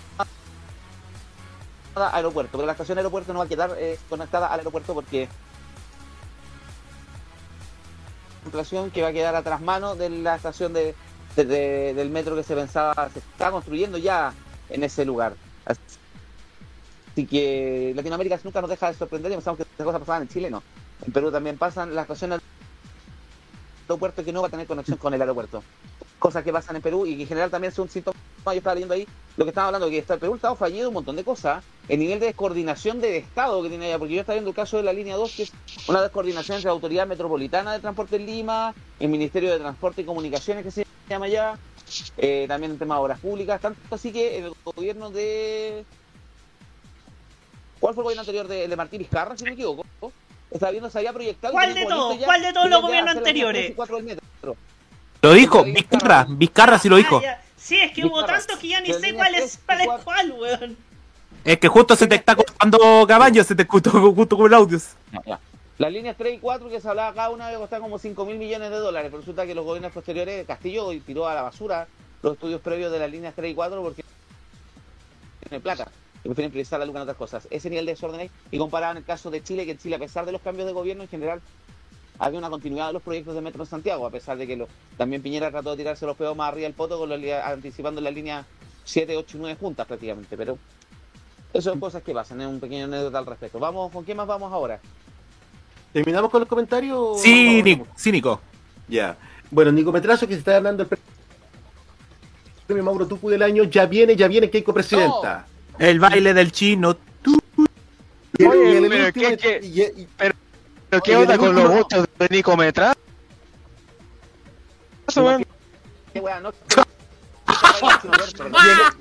aeropuerto, pero la estación aeropuerto no va a quedar eh, conectada al aeropuerto porque que va a quedar atrás mano de la estación de, de- de- del metro que se pensaba, se está construyendo ya en ese lugar. Así que Latinoamérica nunca nos deja de sorprender y pensamos que estas cosas pasaban en Chile, no. En Perú también pasan las estaciones aeropuerto que no va a tener conexión con el aeropuerto. Cosas que pasan en Perú y que en general también son síntomas. Yo estaba leyendo ahí lo que estaba hablando, que está, el Perú estado fallido un montón de cosas. El nivel de descoordinación de Estado que tiene allá, porque yo estaba viendo el caso de la línea 2, que es una descoordinación entre la Autoridad Metropolitana de Transporte en Lima, el Ministerio de Transporte y Comunicaciones que se llama allá, eh, también en temas de obras públicas, tanto así que el gobierno de ¿Cuál fue el gobierno anterior de, de Martín Vizcarra, si no me equivoco? Estaba viendo, se había proyectado. ¿Cuál de todos? ¿Cuál de todos los gobiernos anteriores? Lo dijo, Vizcarra, Vizcarra sí lo dijo. Ah. Sí, es que hubo Vizcarra. tantos que ya ni sé cuál es cuál, es cuál weón. Es que justo se te está cortando caballo, se te escuchó justo con el audio. No, ya. Las líneas 3 y 4 que se hablaba cada una costaban como 5 mil millones de dólares, pero resulta que los gobiernos posteriores, Castillo tiró a la basura los estudios previos de las líneas 3 y 4 porque tiene plata. Y prefieren priorizar la luz en otras cosas. Ese nivel de desorden ahí, y comparaban el caso de Chile, que en Chile, a pesar de los cambios de gobierno en general, había una continuidad de los proyectos de Metro en Santiago, a pesar de que lo- también Piñera trató de tirarse los pedos más arriba del poto, con los anticipando la línea 7, 8 y 9 juntas prácticamente, pero eso son cosas que pasan, es un pequeño anécdota al respecto. Vamos, ¿con qué más vamos ahora? ¿Terminamos con los comentarios? Cínico, cínico. Ya. Bueno, Nico Metrazo, que se está ganando el pre- premio Mauro Tucu del año, ya viene, ya viene Keiko Presidenta. El baile del chino. Oye, pero. Y- y- ¿Pero qué onda con los votos de Nico Metra? Eso, weón. ¿Qué weá? No-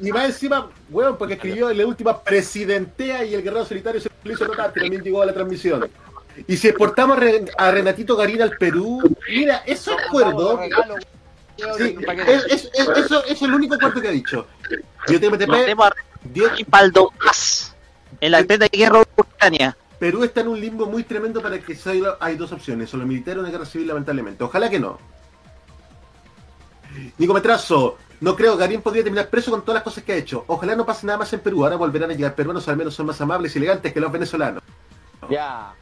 y, y más encima, weón, porque escribió en la última presidentea y el guerrero solitario se lo hizo notar, que también llegó a la transmisión. Y si exportamos a Re- a Renatito Garín al Perú, mira. Sí, es, es- es- eso es el único acuerdo que ha dicho. Yo te Mandemos a Rivaldo más en la de guerra ucrania. Perú está en un limbo muy tremendo para que se haya- hay dos opciones, o lo militar o una guerra civil, lamentablemente. Ojalá que no. Nico Metrazo, no creo, Garín podría terminar preso con todas las cosas que ha hecho. Ojalá no pase nada más en Perú, ahora volverán a llegar peruanos, al menos son más amables y elegantes que los venezolanos. Ya.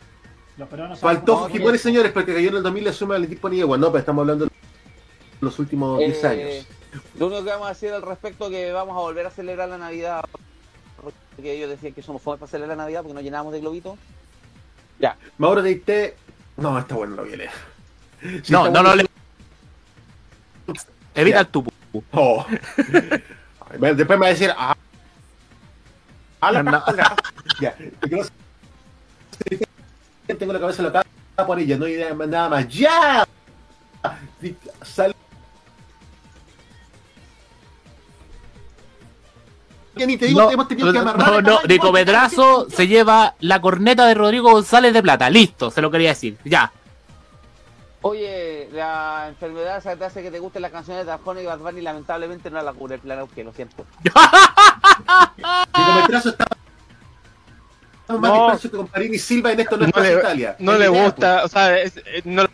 Los peruanos son Faltó Fujimori, señores, porque cayó en el 2000 le suma al equipo Niegua. No, pero estamos hablando de los últimos 10 Eh, años. Lo único que vamos a decir al respecto es que vamos a volver a celebrar la Navidad. Porque ellos decían que somos jóvenes para celebrar la Navidad porque nos llenamos de globitos. Mauro de IT. No, está bueno, lo leer. Sí, No, no bueno. le. Evita Ya. el tupu. Oh. Después me va a decir. Ah, a la No. Ya. no Tengo la cabeza loca por ella, no hay nada más. ¡Ya! Sal. Ya ni te digo No, que hemos tenido que no, amarrar. no, no, Medrazo se lleva la corneta de Rodrigo González de Plata. Listo, se lo quería decir. Ya. Oye, la enfermedad esa que te hace que te gusten las canciones de Arjona y Bad Bunny lamentablemente no la cubre el plan que lo siento. Nico Medrazo está más No. disperso que con Parini Silva en esto no es No le, Italia. no le idea, gusta, o sea, es- eh, no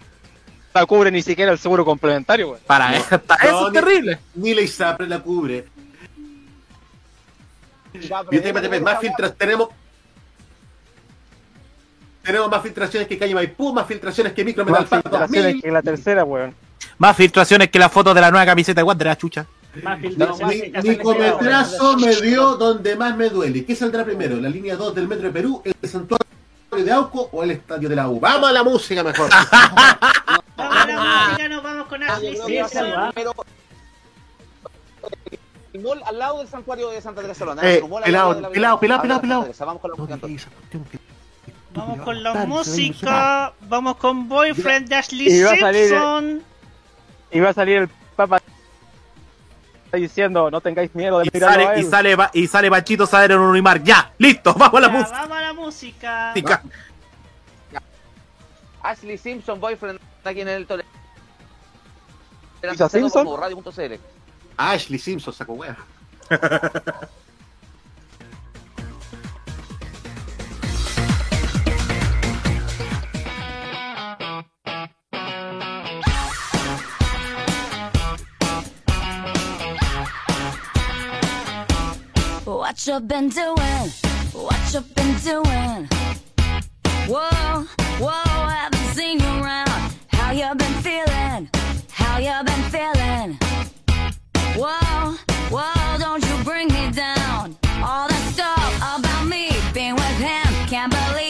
la cubre ni siquiera el seguro complementario, weón. Para, para eso No, es ni- terrible. pues. Ni la ISAPRE la cubre. Ya, pero Y este, más filtras tenemos. Tenemos más filtraciones que Calle Maipú, más filtraciones que Micro Metal Más filtraciones 2000. que la tercera, weón. Más filtraciones que la foto de la nueva camiseta de Wander, la chucha. Más No, filtraciones hacen Nicometrazo me dio donde más me duele. ¿Qué saldrá primero? ¿La línea 2 del Metro de Perú, el santuario de Auco o el estadio de la U? ¡Vamos a la música mejor! Vamos a la música, nos vamos con Yo Ashley Simpson. Mall al lado del santuario de Santa Teresa de Solana. Eh, pelado, pelado, pelado, pelado. Vamos con la música. Vamos con la música. Vamos con Boyfriend de Ashley salir- Simpson. Y va a salir el Papa diciendo, no tengáis miedo de Y mirarlo a sale, él. y sale, y sale Bachito Sader en Unimar. Ya, listo, vamos a la Ya, música. vamos a la música. Ashley Simpson, boyfriend, aquí en el Tole- ¿Lisa Simpson? como radio.cl. Ashley Simpson sacó wea. What you been doing? What you been doing? Whoa, whoa, I haven't seen you around. How you been feeling? How you been feeling? Whoa, whoa, don't you bring me down. All that stuff about me being with him. Can't believe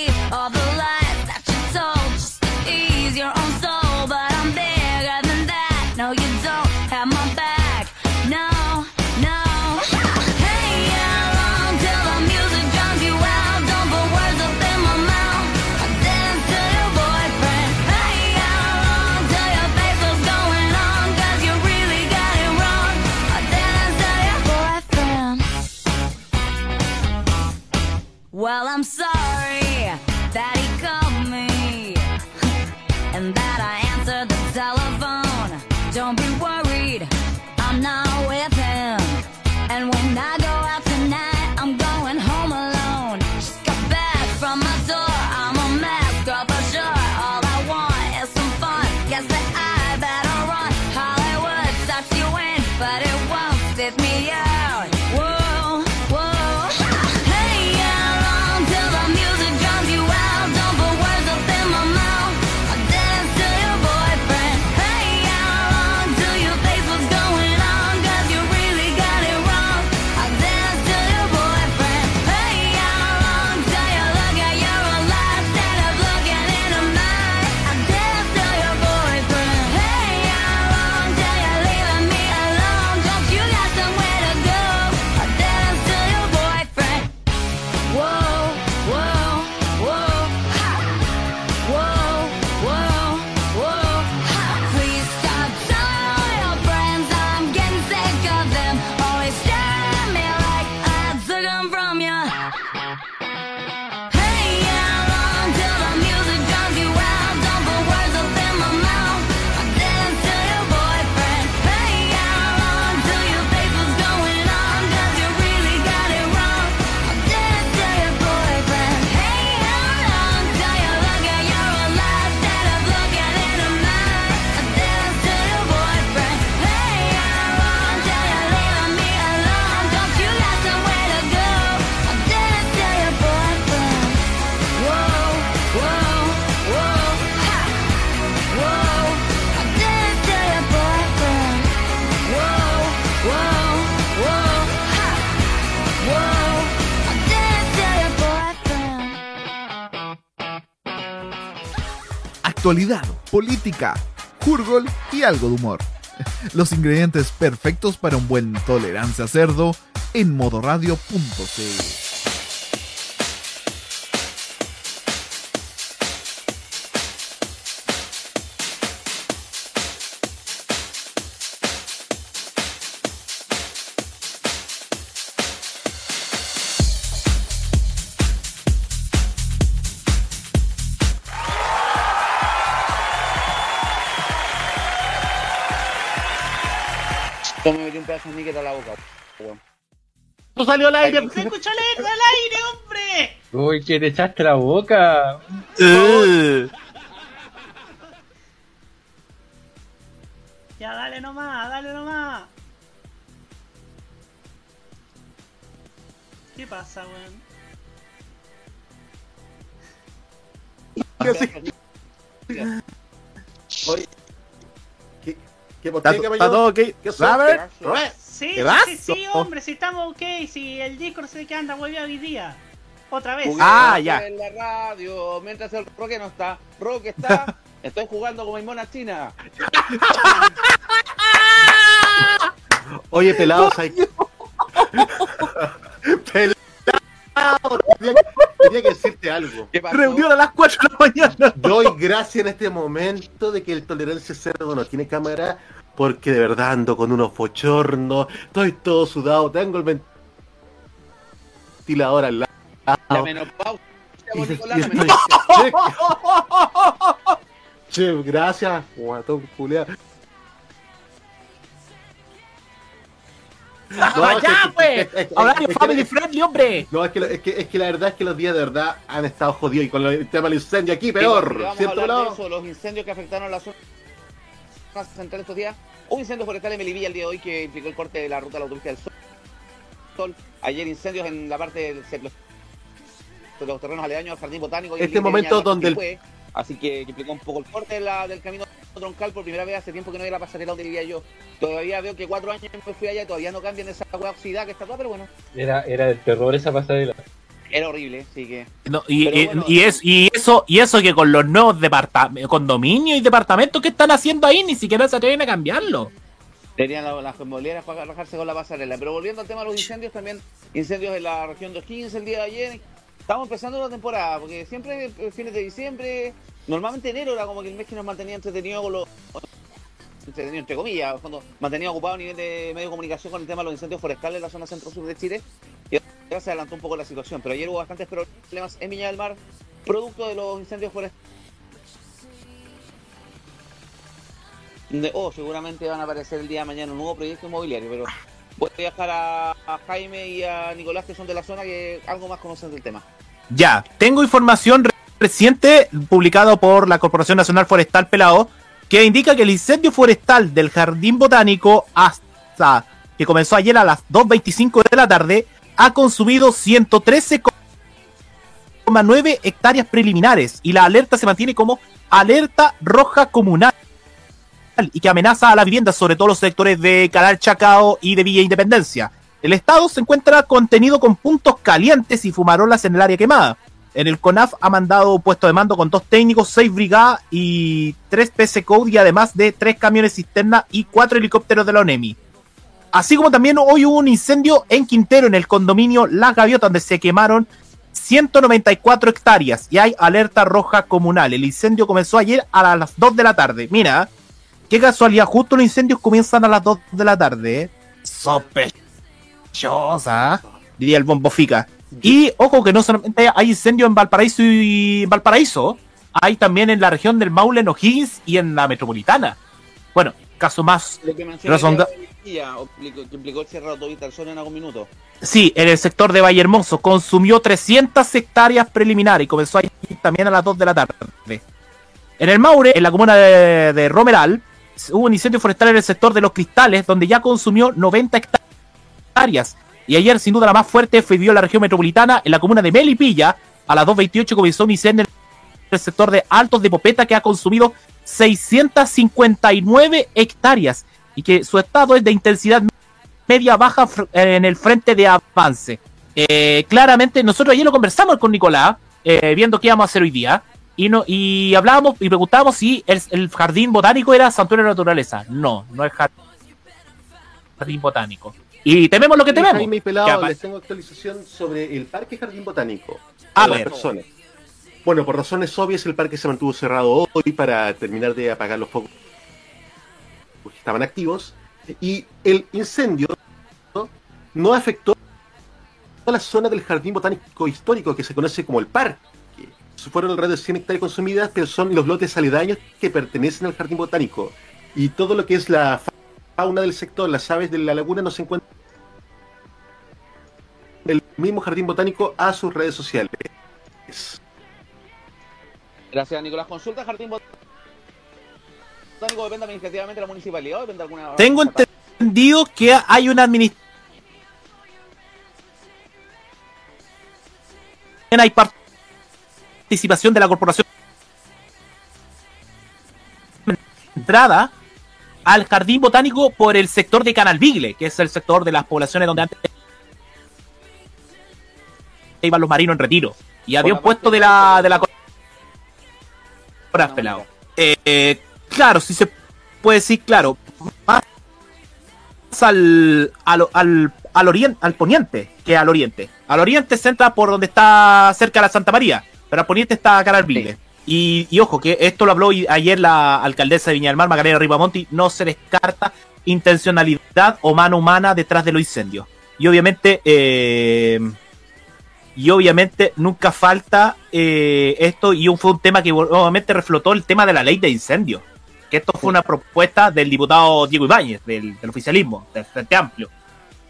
Actualidad, política, jurgol y algo de humor. Los ingredientes perfectos para un buen tolerancia cerdo en modoradio.cl. me a la boca. weón. ¡No salió al aire! ¡Se escuchó leer al aire, hombre! Uy, que te echaste la boca. Eh. Ya, dale nomás, dale nomás. ¿Qué pasa, weón? ¿qué, qué, por ¿Está, qué, está todo ok? ¿Qué son? Robert, Robert, Sí, ¿Qué sí, sí, sí, hombre, si estamos ok, si el Discord se que anda hueveado hoy día. Otra vez. Ah, ya. En la radio, mientras el Roque no está. Roque está. Estoy jugando como mi mona china. Oye, pelado, ¿sabes qué? pelado, tenía, tenía que decirte algo. Reunión a las 4 de la mañana. Doy gracias en este momento de que el tolerancia cerdo no tiene cámara, porque de verdad ando con unos bochornos, estoy todo sudado, tengo el ventilador al lado. La menopausia, Y- por y Nicolás, la estoy- menopausia. Che, gracias, guatón culiao. No, es que- ¡Ya, pues! es- es- Horario que- family friendly, hombre. No, es que, es, que, es que la verdad es que los días de verdad han estado jodidos y con el tema del incendio aquí peor. vamos a ¿Cierto, hablar de pelado? eso, los incendios que afectaron la zona central estos días. Un incendio forestal en Melivilla el día de hoy que implicó el corte de la ruta de la autopista del Sol. Sol. Ayer incendios en la parte del de los terrenos aledaños al jardín botánico. y el Este momento donde que el- fue. Así que implicó un poco el corte de la- del camino troncal por primera vez hace tiempo que no había la pasarela donde vivía yo. Todavía veo que cuatro años me fui allá y todavía no cambian esa hueá oxidada que está toda, pero bueno, Era, era del terror esa pasarela. era horrible, así que. No, y, y- bueno, y es, y eso y eso que con los nuevos departamentos, condominios y departamentos que están haciendo ahí ni siquiera se atreven a cambiarlo. Tenían la- las inmobiliarias para rajarse con la pasarela. Pero volviendo al tema de los incendios, también incendios en la región de O'Higgins el día de ayer. Estamos empezando la temporada, porque siempre eh, fines de diciembre, normalmente enero era como que el mes que nos mantenía entretenido con los entretenido entre comillas, cuando mantenía ocupado a nivel de medio de comunicación con el tema de los incendios forestales en la zona centro-sur de Chile. Y ahora se adelantó un poco la situación, pero ayer hubo bastantes problemas en Viña del Mar, producto de los incendios forestales oh, seguramente van a aparecer el día de mañana un nuevo proyecto inmobiliario, pero voy a dejar a, Jaime y a Nicolás, que son de la zona, que algo más conocen del tema. Ya, tengo información reciente publicado por la Corporación Nacional Forestal Pelao que indica que el incendio forestal del Jardín Botánico hasta que comenzó ayer a las 2.25 de la tarde ha consumido 113,9 hectáreas preliminares y la alerta se mantiene como alerta roja comunal y que amenaza a la vivienda, sobre todo los sectores de Canal Chacao y de Villa Independencia. El estado se encuentra contenido con puntos calientes y fumarolas en el área quemada. En el CONAF ha mandado puesto de mando con dos técnicos, seis brigadas y tres PC Code y además de tres camiones cisterna y cuatro helicópteros de la ONEMI. Así como también hoy hubo un incendio en Quintero, en el condominio Las Gaviotas, donde se quemaron 194 hectáreas y hay alerta roja comunal. El incendio comenzó ayer a las 2 de la tarde. Mira, qué casualidad, justo los incendios comienzan a las 2 de la tarde. ¿eh? Sospechosa, diría el bombo Fica. Y ojo que no solamente hay incendios en Valparaíso y Valparaíso, hay también en la región del Maule, en O'Higgins y en la metropolitana. Bueno, caso más que Villa, implicó- el sol en algún minuto. Sí, en el sector de Valle Hermoso consumió 300 hectáreas preliminares y comenzó ahí también a las 2 de la tarde. En el Maure, en la comuna de, de Romeral, hubo un incendio forestal en el sector de Los Cristales, donde ya consumió 90 hectáreas. Y ayer, sin duda, la más fuerte fue en la región metropolitana, en la comuna de Melipilla, a las 2.28 comenzó un incendio en el sector de Altos de Popeta, que ha consumido 659 hectáreas y que su estado es de intensidad media baja fr- en el frente de avance. Eh, claramente, nosotros ayer lo conversamos con Nicolás, eh, viendo qué íbamos a hacer hoy día, y, no, y hablábamos y preguntábamos si el, el jardín botánico era santuario de naturaleza. No, no es jar- jardín botánico. Y tememos lo que tememos. Jaime y Pelado, les tengo actualización sobre el Parque Jardín Botánico. A ver. personas. Bueno, por razones obvias, el parque se mantuvo cerrado hoy para terminar de apagar los focos que estaban activos. Y el incendio ¿no? afectó a la zona del Jardín Botánico Histórico, que se conoce como el Parque. Fueron alrededor de 100 hectáreas consumidas, pero son los lotes aledaños que pertenecen al Jardín Botánico. Y todo lo que es la fauna del sector, las aves de la laguna, no se encuentran mismo Jardín Botánico a sus redes sociales. Gracias, Nicolás. Consulta Jardín Botánico. ¿Depende administrativamente de la municipalidad o depende de alguna.? Tengo entendido que hay una administración. Hay participación de la corporación entrada al jardín botánico por el sector de Canal Vigle, que es el sector de las poblaciones donde antes iban los marinos en retiro. Y había un puesto de la de la Horas pelado. Eh, eh, claro, si se puede decir, claro, más al, al, al, al, orien- al poniente que al oriente. Al oriente se entra por donde está cerca de la Santa María, pero al poniente está Canal Vigle. Y, y ojo, que esto lo habló ayer la alcaldesa de Viña del Mar, Macarena Ripamonti, no se descarta intencionalidad o mano humana detrás de los incendios. Y obviamente, eh, y obviamente nunca falta eh, esto, y un- fue un tema que obviamente reflotó el tema de la ley de incendios. Que esto fue una propuesta del diputado Diego Ibáñez, del, del oficialismo, del Frente Amplio.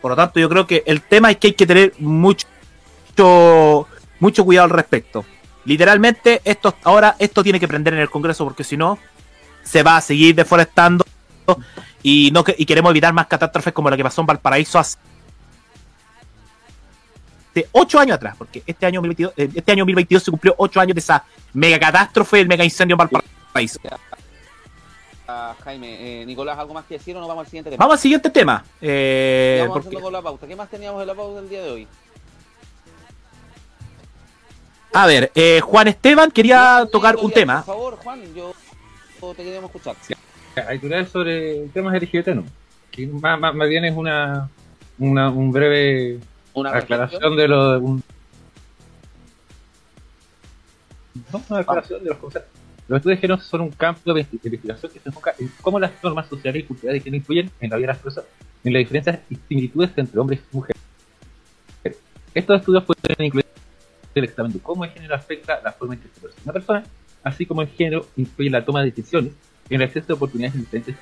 Por lo tanto, yo creo que el tema es que hay que tener mucho, mucho cuidado al respecto. Literalmente, esto ahora esto tiene que prender en el Congreso porque si no, se va a seguir deforestando y no y queremos evitar más catástrofes como la que pasó en Valparaíso hace de ocho años atrás, porque este año 2022, eh, este año 2022 se cumplió ocho años de esa mega catástrofe, el mega incendio en Valparaíso. Ah, Jaime, eh, Nicolás, ¿algo más que decir o nos vamos al siguiente tema? Vamos al siguiente tema. eh, Vamos porque- con la pauta. ¿Qué más teníamos en la pauta del día de hoy? a ver, eh, Juan Esteban quería tocar un tema. Por favor, Juan, yo te queremos escuchar. Hay tutoriales sobre temas LGBT, ¿no? Y más, más, más bien es una, una un breve Una aclaración de lo de un... No, una aclaración de los conceptos. Los estudios de género son un campo de investigación que se enfoca en cómo las normas sociales y culturales de género influyen en la vida de las personas, en las diferencias y similitudes entre hombres y mujeres. Estos estudios pueden incluir el examen de cómo el género afecta la forma en que se percibe una persona, así como el género influye en la toma de decisiones en el acceso de oportunidades en diferentes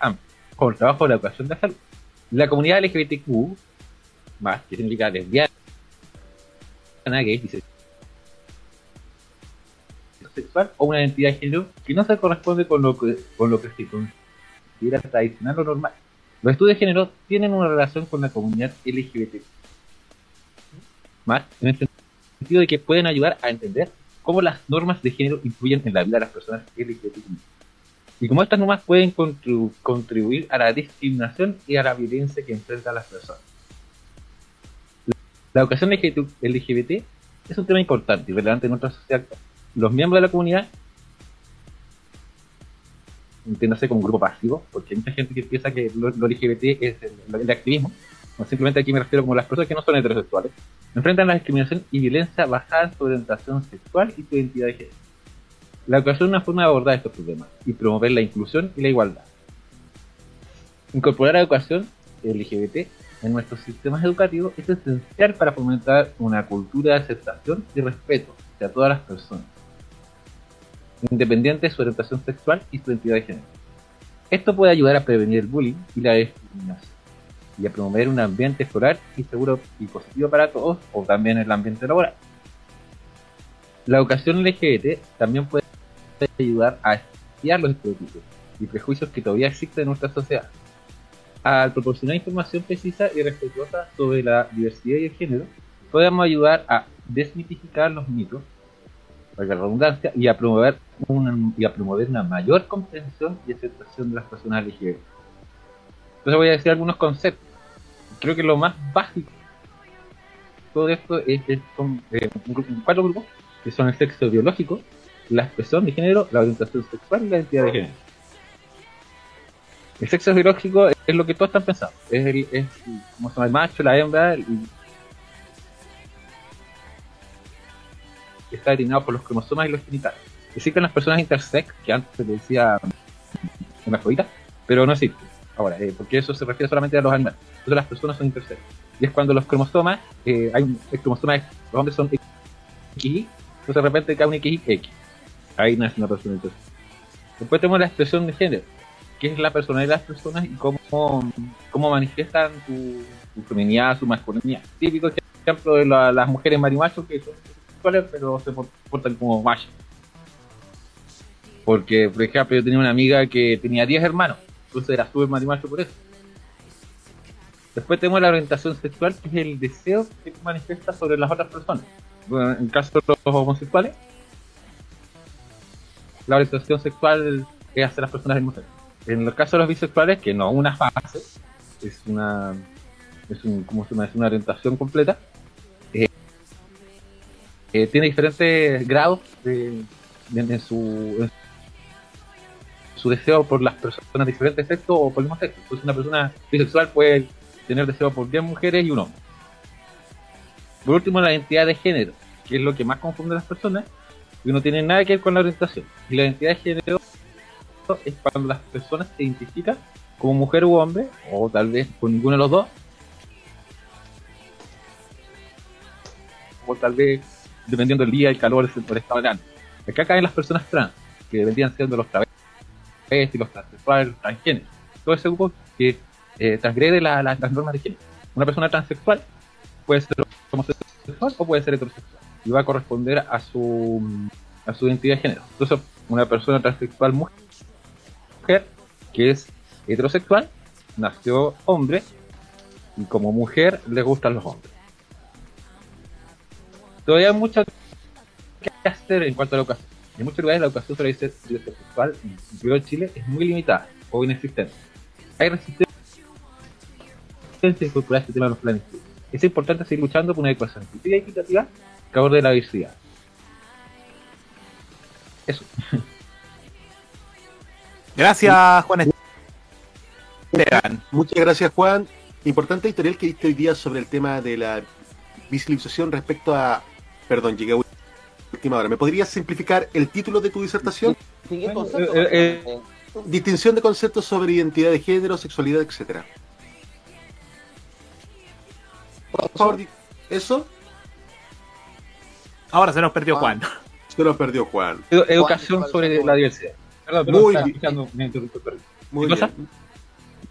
ámbitos, como el trabajo o la educación de la salud. La comunidad LGBTQ, más que significa lesbiana, gay, sexual o una identidad de género que no se corresponde con lo que, con lo que se considera tradicional o normal. Los estudios de género tienen una relación con la comunidad LGBT. Más en el sentido de que pueden ayudar a entender cómo las normas de género influyen en la vida de las personas LGBT. Y cómo estas normas pueden contribu- contribuir a la discriminación y a la violencia que enfrentan las personas. La educación LGBT es un tema importante y relevante en nuestra sociedad. Los miembros de la comunidad, entiéndase como un grupo pasivo, porque hay mucha gente que piensa que lo, lo LGBT es el, el activismo, simplemente aquí me refiero como las personas que no son heterosexuales, enfrentan la discriminación y violencia basada en su orientación sexual y su identidad de género. La educación es una forma de abordar estos problemas y promover la inclusión y la igualdad. Incorporar la educación LGBT en nuestros sistemas educativos es esencial para fomentar una cultura de aceptación y respeto hacia todas las personas, independiente de su orientación sexual y su identidad de género. Esto puede ayudar a prevenir el bullying y la discriminación y a promover un ambiente escolar y seguro y positivo para todos o también el ambiente laboral. La educación LGBT también puede ayudar a estudiar los estereotipos y prejuicios que todavía existen en nuestra sociedad. Al proporcionar información precisa y respetuosa sobre la diversidad y el género, podemos ayudar a desmitificar los mitos, la redundancia, y a promover una, y a promover una mayor comprensión y aceptación de las personas LGBT. Entonces voy a decir algunos conceptos. Creo que lo más básico de todo esto es, es- son eh, cuatro grupos, que son el sexo biológico, la expresión de género, la orientación sexual y la identidad de género. El sexo biológico es lo que todos están pensando. Es el, es, como se llama, macho, la hembra, está determinado por los cromosomas y los genitales. Existen las personas intersex, que antes se decía hermafrodita, pero no existe ahora, eh, porque eso se refiere solamente a los animales. Entonces las personas son intersex. Y es cuando los cromosomas, eh, hay un cromosoma, los hombres son XY, entonces de repente cada un XX. Ahí nace una persona intersex. Después tenemos la expresión de género, que es la personalidad de las personas y cómo, cómo manifiestan su, feminidad, su masculinidad. Típico ejemplo de la- las mujeres marimachos que son sexuales pero se portan como machos. Porque, por ejemplo, yo tenía una amiga que tenía 10 hermanos, entonces era súper marimacho por eso. Después tenemos la orientación sexual, que es el deseo que manifiesta sobre las otras personas. Bueno, en el caso de los homosexuales, la orientación sexual es hacia las personas mujeres. En el caso de los bisexuales, que no una fase, es una es un, ¿cómo se llama? Es una orientación completa, eh, eh, tiene diferentes grados de, de- su, en su deseo por las personas de diferentes sexos o por el mismo sexo. Entonces una persona bisexual puede tener deseo por 10 mujeres y un hombre. Por último, la identidad de género, que es lo que más confunde a las personas, y no tiene nada que ver con la orientación. Y la identidad de género es cuando las personas se identifican como mujer u hombre, o tal vez con ninguno de los dos, o tal vez dependiendo del día, el calor, el del ánimo. Acá caen las personas trans, que vendrían siendo los travestis, los transexuales, los transgéneros. Todo ese grupo que eh, transgrede la- la- las normas de género. Una persona transexual puede ser homosexual o puede ser heterosexual y va a corresponder a su a su identidad de género. Entonces, una persona transexual mu- que es heterosexual nació hombre y como mujer le gustan los hombres. Todavía hay mucho que hacer en cuanto a la educación. En muchos lugares la educación sobre diversidad sexual, incluido en Chile, es muy limitada o inexistente. Hay resistencia este en los planes. de. Es importante seguir luchando por una educación y equitativa que aborde la diversidad. Eso. Gracias, Juan Esteban. Muchas gracias, Juan. Importante editorial que diste hoy día sobre el tema de la visibilización respecto a. Perdón, llegué a última hora. ¿Me podrías simplificar el título de tu disertación? ¿Qué concepto? eh, eh, Distinción de conceptos sobre identidad de género, sexualidad, etcétera. Por favor, ¿eso? Ahora se nos perdió Juan. Juan. Se lo perdió Juan. edu- educación Juan, sobre la diversidad. Perdón, perdón, Muy bien. me ¿Qué cosa?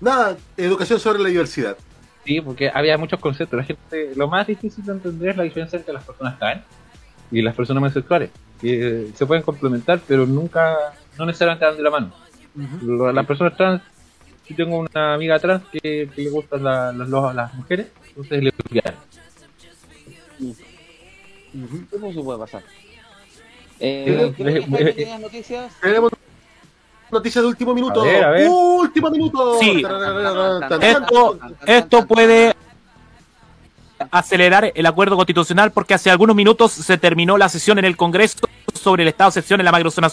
Nada, educación sobre la diversidad. Sí, porque había muchos conceptos. La gente, lo más difícil de entender es la diferencia entre las personas trans y las personas homosexuales. Que eh, se pueden complementar, pero nunca, no necesariamente dan de la mano. Lo- Las personas trans, yo tengo una amiga trans que, que le gustan la- las, los- las mujeres, entonces le lesbiana. Eso sí puede pasar. Eh, que eh, Jaime eh. Tenemos noticias de último minuto. A ver, a ver. Último minuto. Sí. Esto, esto puede acelerar el acuerdo constitucional porque hace algunos minutos se terminó la sesión en el Congreso sobre el estado de excepción en la macrozona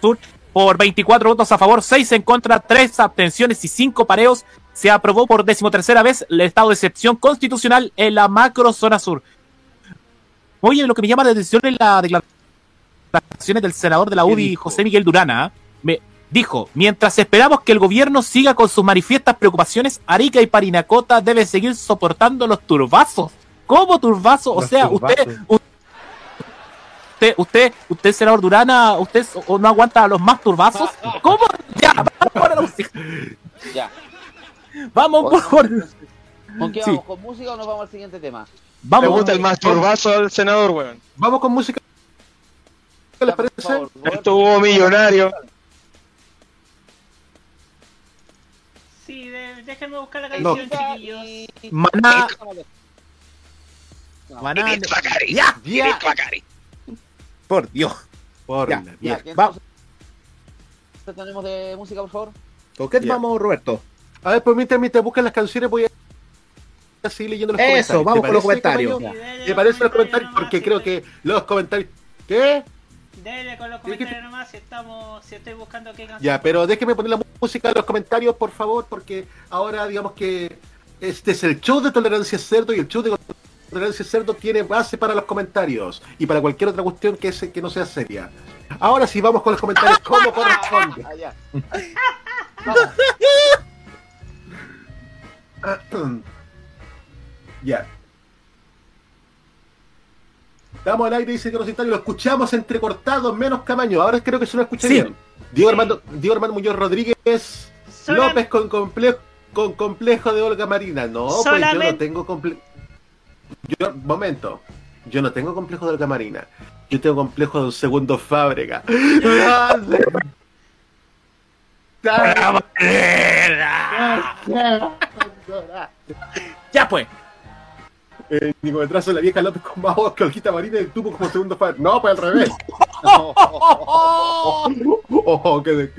sur por 24 votos a favor, 6 en contra, 3 abstenciones y 5 pareos. Se aprobó por decimotercera vez el estado de excepción constitucional en la macrozona sur. Oye, lo que me llama la atención es la declaraciones del senador de la ¿Qué UDI? José Miguel Durana. Me dijo, mientras esperamos que el gobierno siga con sus manifiestas preocupaciones, Arica y Parinacota deben seguir soportando los turbazos. ¿Cómo turbazos? O Los sea, usted, turbazos. usted, usted, usted, senador Durana, usted o no aguanta a los más turbazos. ¿Cómo? Ya, vamos la música. Ya. Vamos, por favor. ¿Con qué Sí. vamos? ¿Con música o nos vamos al siguiente tema? Me Vamos. gusta el masturbazo al senador, weón. Vamos con música. ¿Qué les parece? favor. Estuvo millonario. Sí, de- déjenme buscar la No. canción, chiquillos. Y- Maná, No. maná. Ya, Ya, por Dios. Por Ya, la Ya, mierda. ¿qué Va. entonces tenemos de música, por favor? ¿Con qué vamos, Roberto? A ver, pues mientras, mientras buscan las canciones voy a seguir leyendo los Eso, comentarios. vamos ¿Te con los parece, comentarios. ¿Te parece los comentarios? Porque creo que los comentarios... ¿Qué? Dele con los ¿Qué- qué- comentarios nomás si estamos, si estoy buscando qué canción. Ya, pero déjeme poner la música en los comentarios, por favor, porque ahora digamos que este es el show de Tolerancia Cerdo y el show de Tolerancia Cerdo tiene base para los comentarios y para cualquier otra cuestión que, se- que no sea seria. Ahora sí, vamos con los comentarios como corresponde. Ah, ya. Ya. Damos al aire, dice que y lo escuchamos entrecortados, menos Camaño. Ahora creo que se lo escucha Sí. bien. Diego Armando, Diego Armando Muñoz Rodríguez Solam- López con complejo, con complejo de Olga Marina. No, pues yo Solamente- no tengo complejo. Yo, momento. Yo no tengo complejo de Olga Marina. Yo tengo complejo de un segundo fábrica. Ya pues. Eh, Nico Metrazo, la vieja López con más ojos que Olguita Marina y el tubo como segundo fábrica. No, pues al revés. Que de-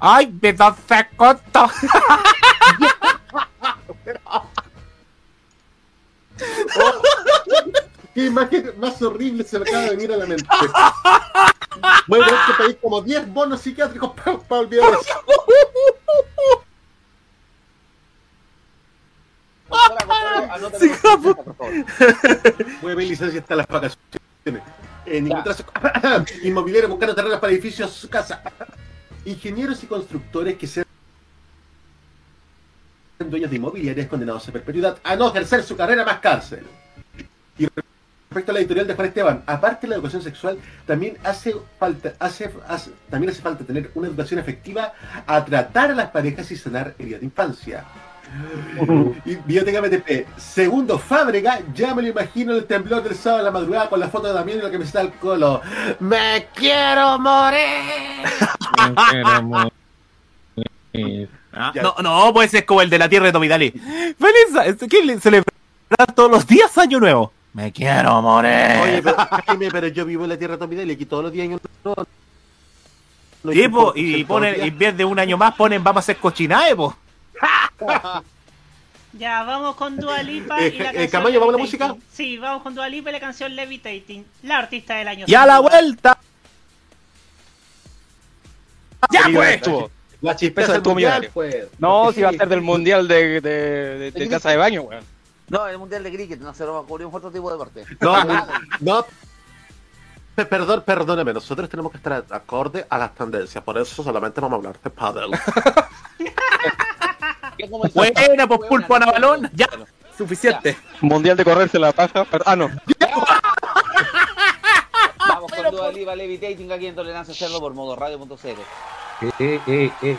Ay, me da corto. Qué imagen más horrible se me acaba de venir a la mente. Voy a tener que pedir como 10 bonos psiquiátricos para olvidar eso. Doctora, por favor, anótalo Sí, en por favor. Voy a pedir licencia hasta las vacaciones. Ningún trazo- Inmobiliario buscando terrenos para edificios su casa. Ingenieros y constructores que sean dueños de inmobiliarias condenados a perpetuidad a no ejercer su carrera más cárcel. Y respecto a la editorial de Juan Esteban, aparte de la educación sexual, también hace falta, hace, hace- también hace falta tener una educación efectiva a tratar a las parejas y sanar heridas de infancia. Y Biblioteca BTP. Segundo, Fábrega. Ya me lo imagino el temblor del sábado a la madrugada con la foto de Damián y lo que me está al colo. ¡Me quiero morir! Ah, Ya. no, no, pues es como el de la tierra de Tomidali. Feliz, ¿qué le celebrar todos los días Año Nuevo? Me quiero morir. Oye, pero, Jaime, pero yo vivo en la tierra de Tomidel y aquí todos los días hay un... no- y ponen, en vez de un año más, ponen vamos a hacer cochinae, po. Ya, vamos con Dua Lipa Eh, y la eh, canción Camayo, ¿vamos a la música? Sí, vamos con Dua Lipa y la canción Levitating, la artista del año. Y a la vuelta. Ya, pues. La chispeza del mundial, pues. No, si va a ser del mundial de, de, de- de casa de baño, weón. No, el mundial de cricket, no se lo cubrimos otro tipo de deporte. No, no. Pe- Perdón, perdóname, nosotros tenemos que estar acorde a las tendencias, por eso solamente vamos a hablar de paddle. Buena, pues pulpo a Navalón. Ya, suficiente. Mundial de correrse la paja. Pero, ah, no. Vamos con Dua Lipa Levitating aquí en Tolerancia Cerdo por modo radio.cl. Eh, eh.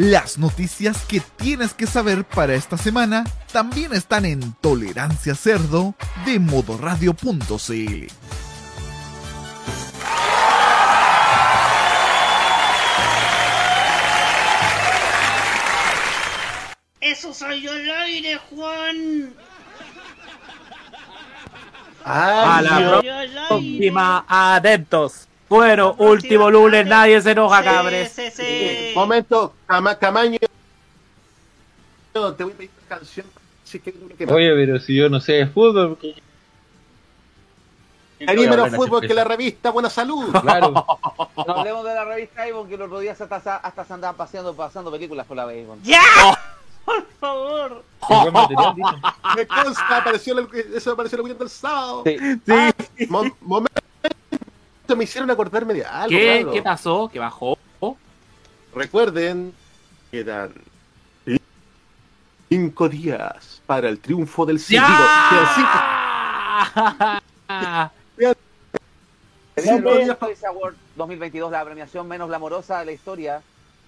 Las noticias que tienes que saber para esta semana también están en Tolerancia Cerdo de modoradio.cl. Eso salió al aire, Juan. A la próxima, adeptos. Bueno, último lunes, nadie se enoja, sí, cabres. Sí, sí. Momento, cama, Camaño. Te voy a pedir una canción. Si que Oye, pero si yo no sé de fútbol. Porque... Menos fútbol que la revista Buena Salud. Claro. no hablemos de la revista Avon, que los otro días hasta, hasta se andaban paseando, pasando películas por la Avon. ¡Ya! ¡Yeah! Oh. ¡Por favor! Me consta, apareció el, eso apareció el weekend del sábado. Sí. Ah, sí. Ah, momento me hicieron acordarme de algo. ¿Qué, ¿Qué pasó? ¿Qué bajó? Recuerden que dan cinco días para el triunfo del siglo. ¡Ya! Digo, cinco días para... Award 2022, la premiación menos glamorosa de la historia.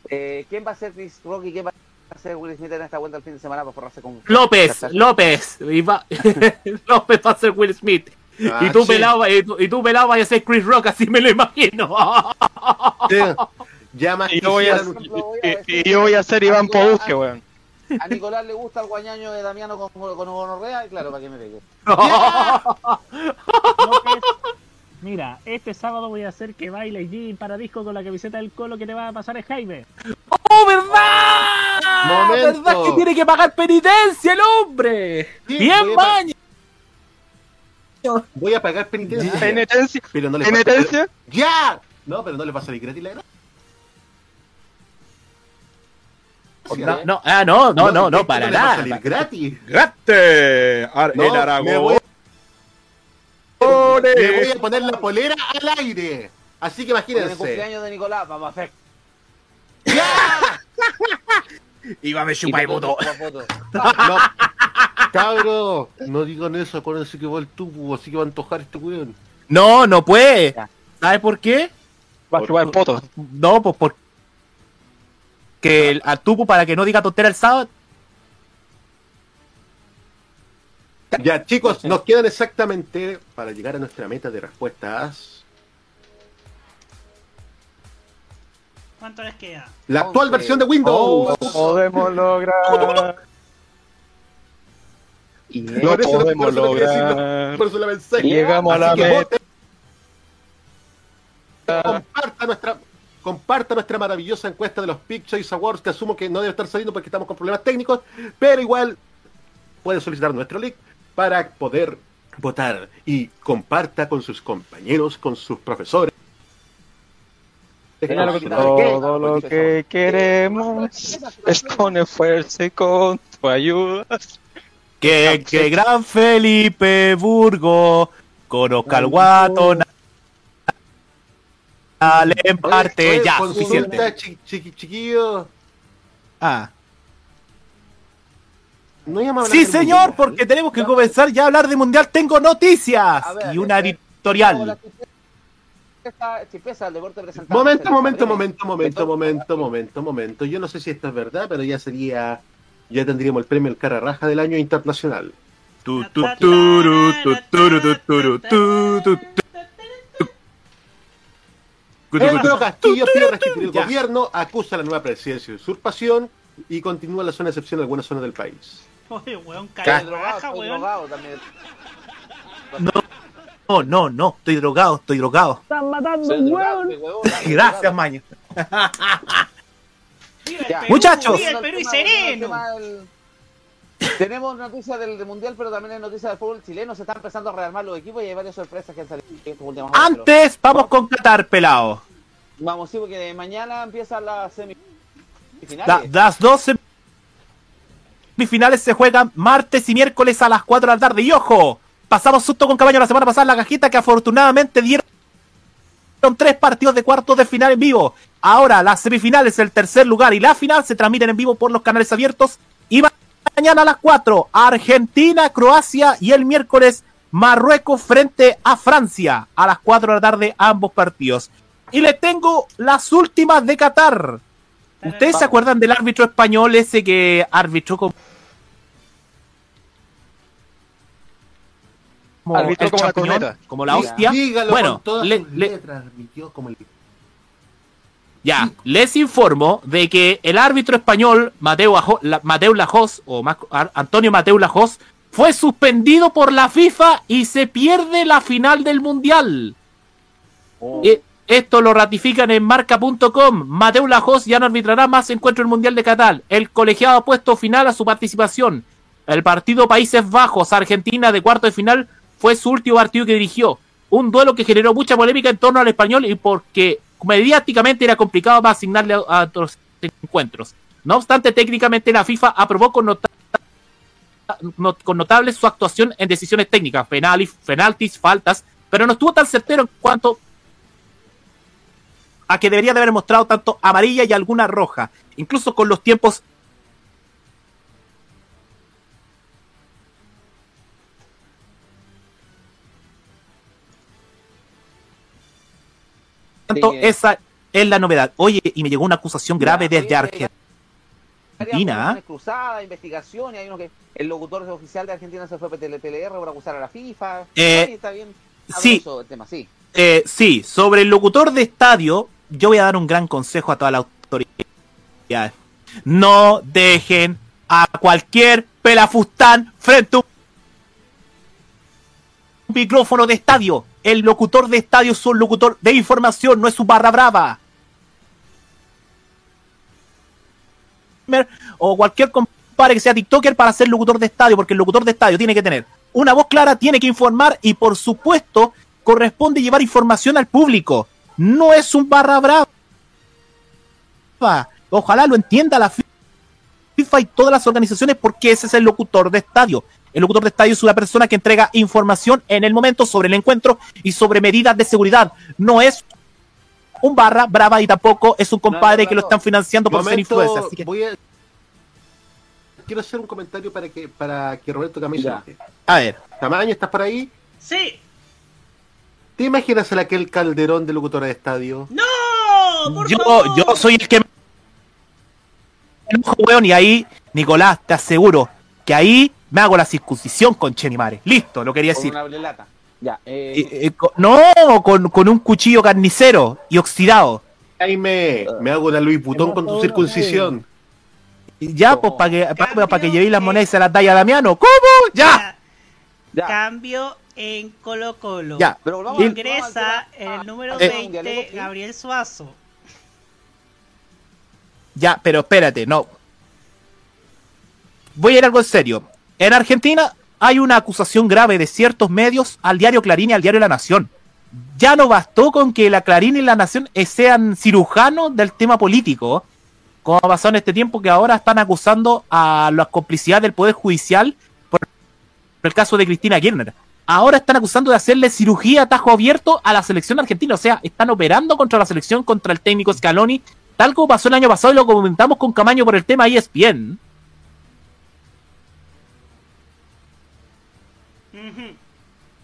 Eh, ¿Quién va a ser Chris Rock y quién va a ser Will Smith en esta vuelta al fin de semana para forrarse con López? López. López va a ser Will Smith. Y, tú pelado, y, tú, y tú pelado vayas a ser Chris Rock, así me lo imagino. Ya más y yo, voy a, y, voy a ser Iván Pobusque, weón. A Nicolás le gusta el guañaño de Damiano con, con gonorrea, y claro, para que me pegue. Mira, este sábado voy a hacer que baile Jim para disco con la camiseta del colo que te va a pasar es Jaime. ¡Oh, verdad! ¡Momento! ¡Verdad que tiene que pagar penitencia el hombre! ¡Bien, Maña! Voy a pagar penitencia. Penitencia. Pero no le va a Penitencia. ¡Ya! No, pero no le va a salir gratis la gracia. No, no, ah, no, no, no, no, para le va a nada. gratis. No, el me Aragón. voy, me voy a poner la polera al aire. Así que En el imagínense. cumpleaños de Nicolás vamos a hacer. Iba me chupa y voto. No, cabro, no digan eso, acuérdense que va el tubo, así que va a antojar este weón. No, no puede. ¿Sabes por qué? Va a chupar el poto. No, pues porque el, al tupo para que no diga tontera el sábado. Ya, chicos, nos quedan exactamente para llegar a nuestra meta de respuestas. ¿Cuánto les queda? La actual versión de Windows. Podemos lograr. Y Por lo eso- por podemos lo lograr. Por eso la pensé. Llegamos a la Así que meta. voten. Comparta nuestra, comparta nuestra maravillosa encuesta de los Pick Choice Awards, que asumo que no debe estar saliendo porque estamos con problemas técnicos, pero igual puede solicitar nuestro link para poder votar y comparta con sus compañeros, con sus profesores. Que- Todo lo que queremos es con esfuerzo y con tu ayuda. Que, que gran Felipe Burgo conozca al guato. Dale en parte, oye, ya, suficiente. chi- chiqui- chiquillo. Ah. No Sí, señor, mundial. porque tenemos que comenzar ya a hablar de mundial. Tengo noticias ver, y una eh, editorial. Momento, momento, momento, momento, momento, momento, momento. Yo no sé si esto es verdad, pero ya sería, ya tendríamos el premio El Cara Raja del año internacional. Tu, tu, turu, tu, turu, tu, turu, tu, tu, tu. Pedro Castillo pide restituir el gobierno, acusa a la nueva presidencia de usurpación y continúa la zona de excepción en algunas zonas del país. Oye, weón, drogado, weón. drogado también. No, no, no, estoy drogado, estoy drogado. ¡Están matando huevón, Gracias. Maño. Perú, Muchachos. viva el Perú y sereno. Tenemos noticias del, del mundial, pero también hay noticias del fútbol chileno. Se están empezando a rearmar los equipos y hay varias sorpresas que han salido en estos últimos años. Antes, vamos con Qatar, pelado. Vamos, sí, porque mañana empiezan las La- semifinales. las dos semifinales se juegan martes y miércoles a las 4 de la tarde. Y ojo, pasamos susto con caballo la semana pasada en la cajita que afortunadamente dieron tres partidos de cuartos de final en vivo. Ahora las semifinales, el tercer lugar y la final se transmiten en vivo por los canales abiertos. Y ma- mañana a las 4, Argentina, Croacia y el miércoles Marruecos frente a Francia a las 4 de la tarde ambos partidos. Y les tengo las últimas de Qatar. ¿Ustedes se acuerdan del árbitro español ese que arbitró como... como Arbitró el como la champiñón, corneta. como la Diga. hostia? Dígalo bueno, con todas le- sus le- letras, admitió como el... ya, les informo de que el árbitro español Mateo, Ajo- la- Mateo Lajos, o más- Antonio Mateo Lajos, fue suspendido por la FIFA y se pierde la final del Mundial. Eh, Esto lo ratifican en marca.com. Mateo Lajos ya no arbitrará más encuentro del Mundial de Qatar. El colegiado ha puesto final a su participación. El partido Países Bajos, Argentina de cuarto de final fue su último partido que dirigió. Un duelo que generó mucha polémica en torno al español y porque mediáticamente era complicado para asignarle a, otros encuentros. No obstante, técnicamente la FIFA aprobó con, nota- no- con notables su actuación en decisiones técnicas, penales, penaltis, faltas, pero no estuvo tan certero en cuanto a que debería de haber mostrado tanto amarilla y alguna roja, incluso con los tiempos tanto esa es la novedad. Oye, y me llegó una acusación grave desde oye, Argentina. Cruzada, investigación, y hay uno que el locutor oficial de Argentina se fue a PLR por acusar a la FIFA. Eh, está bien. sí. sabroso el tema, sí. Eh, sí, sobre el locutor de estadio, yo voy a dar un gran consejo a toda la autoridad. No dejen a cualquier pelafustán frente a un micrófono de estadio. El locutor de estadio es un locutor de información, no es un barra brava. O cualquier compadre que sea TikToker para ser locutor de estadio, porque el locutor de estadio tiene que tener una voz clara, tiene que informar y por supuesto corresponde llevar información al público. No es un barra brava. Ojalá lo entienda la FIFA y todas las organizaciones porque ese es el locutor de estadio. El locutor de estadio es una persona que entrega información en el momento sobre el encuentro y sobre medidas de seguridad. No es un barra brava y tampoco es un compadre que lo están financiando por ser influencer. Así que, voy a- Quiero hacer un comentario para que para que Roberto enoje. a ver, Tamaño, ¿estás por ahí? Sí. ¿Te imaginas el aquel calderón de locutora de estadio? ¡No! ¡Por yo, favor! yo soy el que me enojo, weón, y ahí, Nicolás, te aseguro que ahí me hago la circuncisión con Chenimare. Listo, lo quería Con decir. una blelata. Ya, eh, Eh, eh, no, con, con un cuchillo carnicero y oxidado. Jaime, me hago la Luis Butón con tu circuncisión. Y Ya, pues, para que, para, para que llevéis las monedas y se las dais a Damiano. ¿Cómo? Ya. ya. Cambio en Colo Colo. Ya. Pero al- Ingresa vamos en el número al tema 20 mundialero, ¿sí? Gabriel Suazo. Ya, pero espérate, no. Voy a ir a algo en serio. En Argentina hay una acusación grave de ciertos medios al diario Clarín y al diario La Nación. Ya no bastó con que la Clarín y La Nación eh, sean cirujanos del tema político, como ha pasado en este tiempo que ahora están acusando a la complicidad del Poder Judicial por el caso de Cristina Kirchner. Ahora están acusando de hacerle cirugía a tajo abierto a la selección argentina. O sea, están operando contra la selección, contra el técnico Scaloni, tal como pasó el año pasado y lo comentamos con Camaño por el tema ESPN.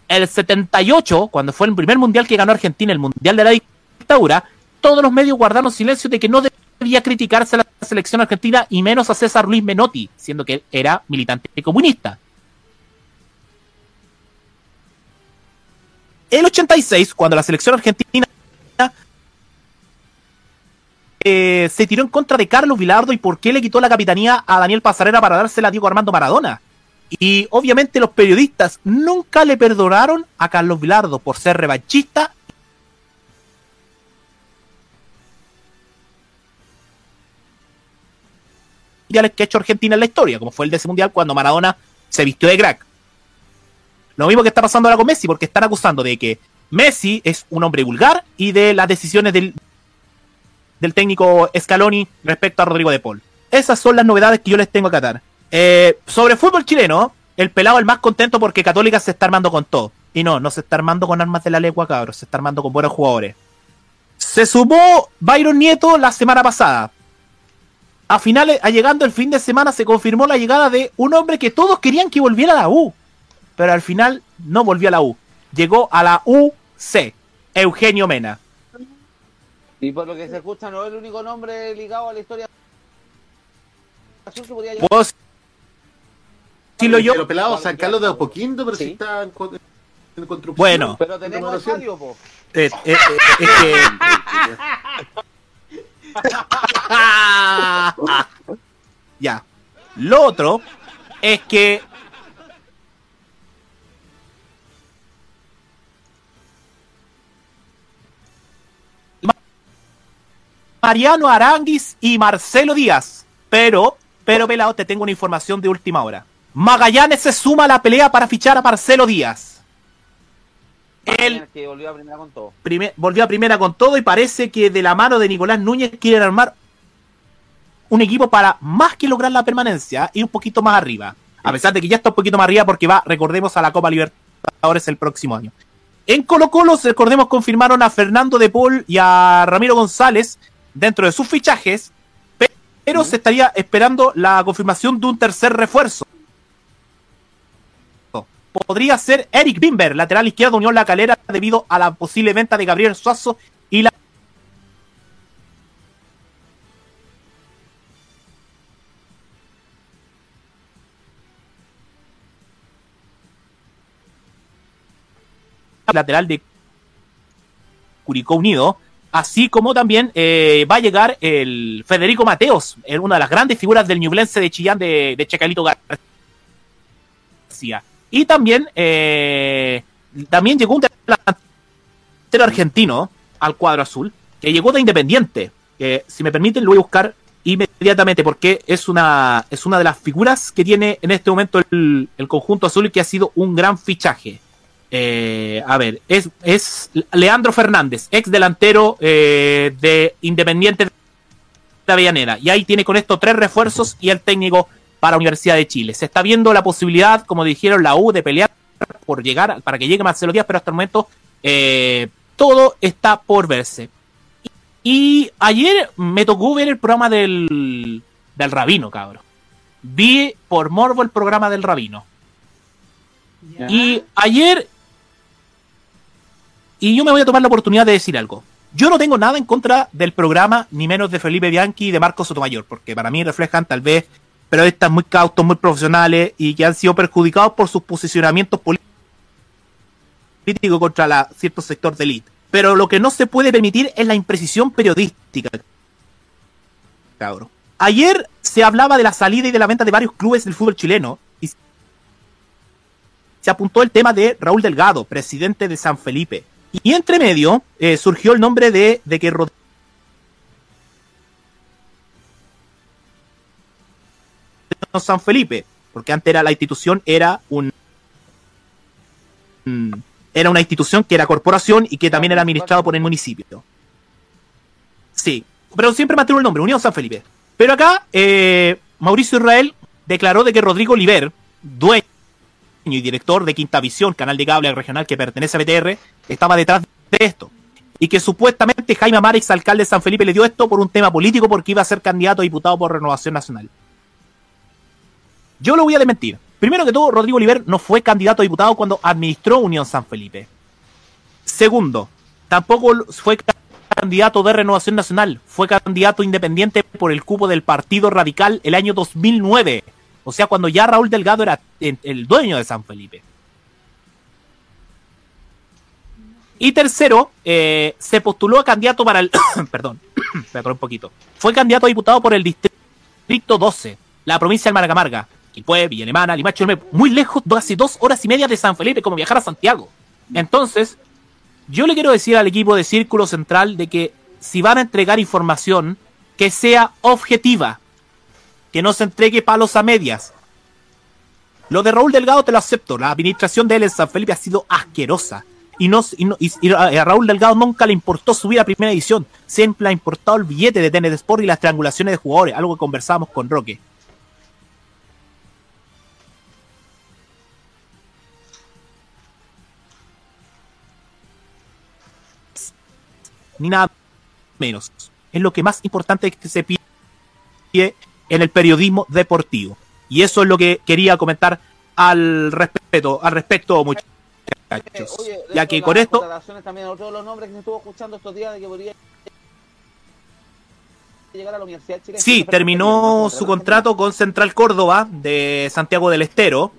El 78, cuando fue el primer mundial que ganó Argentina, el mundial de la dictadura, todos los medios guardaron silencio de que no debía criticarse a la selección argentina y menos a César Luis Menotti, siendo que era militante comunista. El 86, cuando la selección argentina eh, se tiró en contra de Carlos Vilardo y por qué le quitó la capitanía a Daniel Pasarela para dársela a Diego Armando Maradona. Y obviamente los periodistas nunca le perdonaron a Carlos Vilardo por ser revanchista. mundiales que ha hecho Argentina en la historia, como fue el de ese mundial cuando Maradona se vistió de crack. Lo mismo que está pasando ahora con Messi, porque están acusando de que Messi es un hombre vulgar y de las decisiones del, del técnico Scaloni respecto a Rodrigo de Paul. Esas son las novedades que yo les tengo que atar. Eh, sobre fútbol chileno, el pelado el más contento porque Católica se está armando con todo. Y no, no se está armando con armas de la legua, cabros. Se está armando con buenos jugadores. Se sumó Byron Nieto la semana pasada. A finales, a llegando el fin de semana, se confirmó la llegada de un hombre que todos querían que volviera a la U. Pero al final no volvió a la U. Llegó a la UC. Eugenio Mena. Y por lo que se escucha, no es el único nombre ligado a la historia. Azul que podía llevar. ¿Puedo decirlo yo? Pero pelado, sacarlo de a poquito, pero Sí. si está en, en construcción. Bueno. Pero tenemos Renovación. estadio, po. Eh, eh, eh, es que. ya. Lo otro es que. Ma- Mariano Aranguis y Marcelo Díaz. Pero, pero, pelado, te tengo una información de última hora. Magallanes se suma a la pelea para fichar a Marcelo Díaz. Él que volvió a primera con todo. primer- volvió a primera con todo y parece que de la mano de Nicolás Núñez quieren armar un equipo para más que lograr la permanencia y un poquito más arriba. A pesar de que ya está un poquito más arriba porque va, recordemos, a la Copa Libertadores el próximo año. En Colo Colo, recordemos, confirmaron a Fernando de Paul y a Ramiro González dentro de sus fichajes, pe- pero se estaría esperando la confirmación de un tercer refuerzo. Podría ser Eric Bimber, lateral izquierdo Unión La Calera, debido a la posible venta de Gabriel Suazo y la lateral de Curicó Unido, Así como también eh, va a llegar el Federico Mateos, una de las grandes figuras del Ñublense de Chillán de, de Chacalito García. Y también, eh, también llegó un delantero argentino al cuadro azul, que llegó de Independiente. Que, si me permiten, lo voy a buscar inmediatamente porque es una, es una de las figuras que tiene en este momento el, el conjunto azul y que ha sido un gran fichaje. Eh, a ver, es, es Leandro Fernández, ex delantero eh, de Independiente de Avellaneda. Y ahí tiene con esto tres refuerzos y el técnico para Universidad de Chile. Se está viendo la posibilidad, como dijeron la U, de pelear por llegar, para que llegue Marcelo Díaz, pero hasta el momento eh, todo está por verse. Y ayer me tocó ver el programa del, del Rabino, cabrón. Vi por morbo el programa del Rabino. Y ayer. Y yo me voy a tomar la oportunidad de decir algo. Yo no tengo nada en contra del programa, ni menos de Felipe Bianchi y de Marcos Sotomayor, porque para mí reflejan tal vez periodistas muy cautos, muy profesionales y que han sido perjudicados por sus posicionamientos políticos contra la, cierto sector de élite. Pero lo que no se puede permitir es la imprecisión periodística. Cabrón. Ayer se hablaba de la salida y de la venta de varios clubes del fútbol chileno y se apuntó el tema de Raúl Delgado, presidente de San Felipe. Y entre medio eh, surgió el nombre de, de que Rodrigo San Felipe, porque antes era la institución era un era una institución que era corporación y que también era administrado por el municipio. Sí, pero siempre mantuvo el nombre, Unión San Felipe. Pero acá eh, Mauricio Israel declaró de que Rodrigo Oliver, dueño y director de Quinta Visión, canal de cable regional que pertenece a BTR, estaba detrás de esto. Y que supuestamente Jaime Amarix, alcalde de San Felipe, le dio esto por un tema político porque iba a ser candidato a diputado por Renovación Nacional. Yo lo voy a desmentir. Primero que todo, Rodrigo Oliver no fue candidato a diputado cuando administró Unión San Felipe. Segundo, tampoco fue candidato de Renovación Nacional, fue candidato independiente por el cupo del Partido Radical el año 2009. O sea, cuando ya Raúl Delgado era el dueño de San Felipe. Y tercero, eh, se postuló a candidato para el... perdón, me un poquito. Fue candidato a diputado por el Distrito 12, la provincia del Maracamarga. Quilpué, Villa Alemana, Limache, muy lejos, casi dos horas y media de San Felipe, como viajar a Santiago. Entonces, yo le quiero decir al equipo de Círculo Central de que si van a entregar información, que sea objetiva, que no se entregue palos a medias. Lo de Raúl Delgado te lo acepto, la administración de él en San Felipe ha sido asquerosa. Y, no, y, a Raúl Delgado nunca le importó subir a primera edición, siempre le ha importado el billete de Tenet Sport y las triangulaciones de jugadores, algo que conversábamos con Roque. Ni nada menos. Es lo que más importante que se pide en el periodismo deportivo. Y eso es lo que quería comentar al respecto, al respecto, muchachos. Oye, ya que con esto también otro de los nombres que se estuvo escuchando estos días de que podría llegar a la Universidad de Chile. Sí, terminó su contrato con Central Córdoba de Santiago del Estero.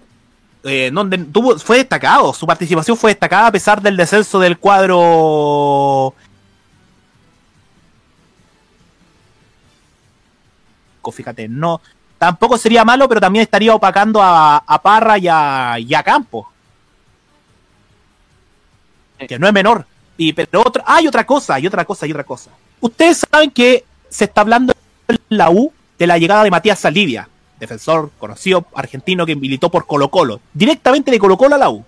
Eh, donde tuvo, fue destacado, su participación fue destacada a pesar del descenso del cuadro fíjate, no, tampoco sería malo, pero también estaría opacando a, a Parra y a, y a Campos. Que no es menor. Y, pero otra, hay otra cosa, hay otra cosa, hay otra cosa. Ustedes saben que se está hablando en la U de la llegada de Matías Saldivia, defensor conocido argentino que militó por Colo Colo, directamente de Colo Colo a la U.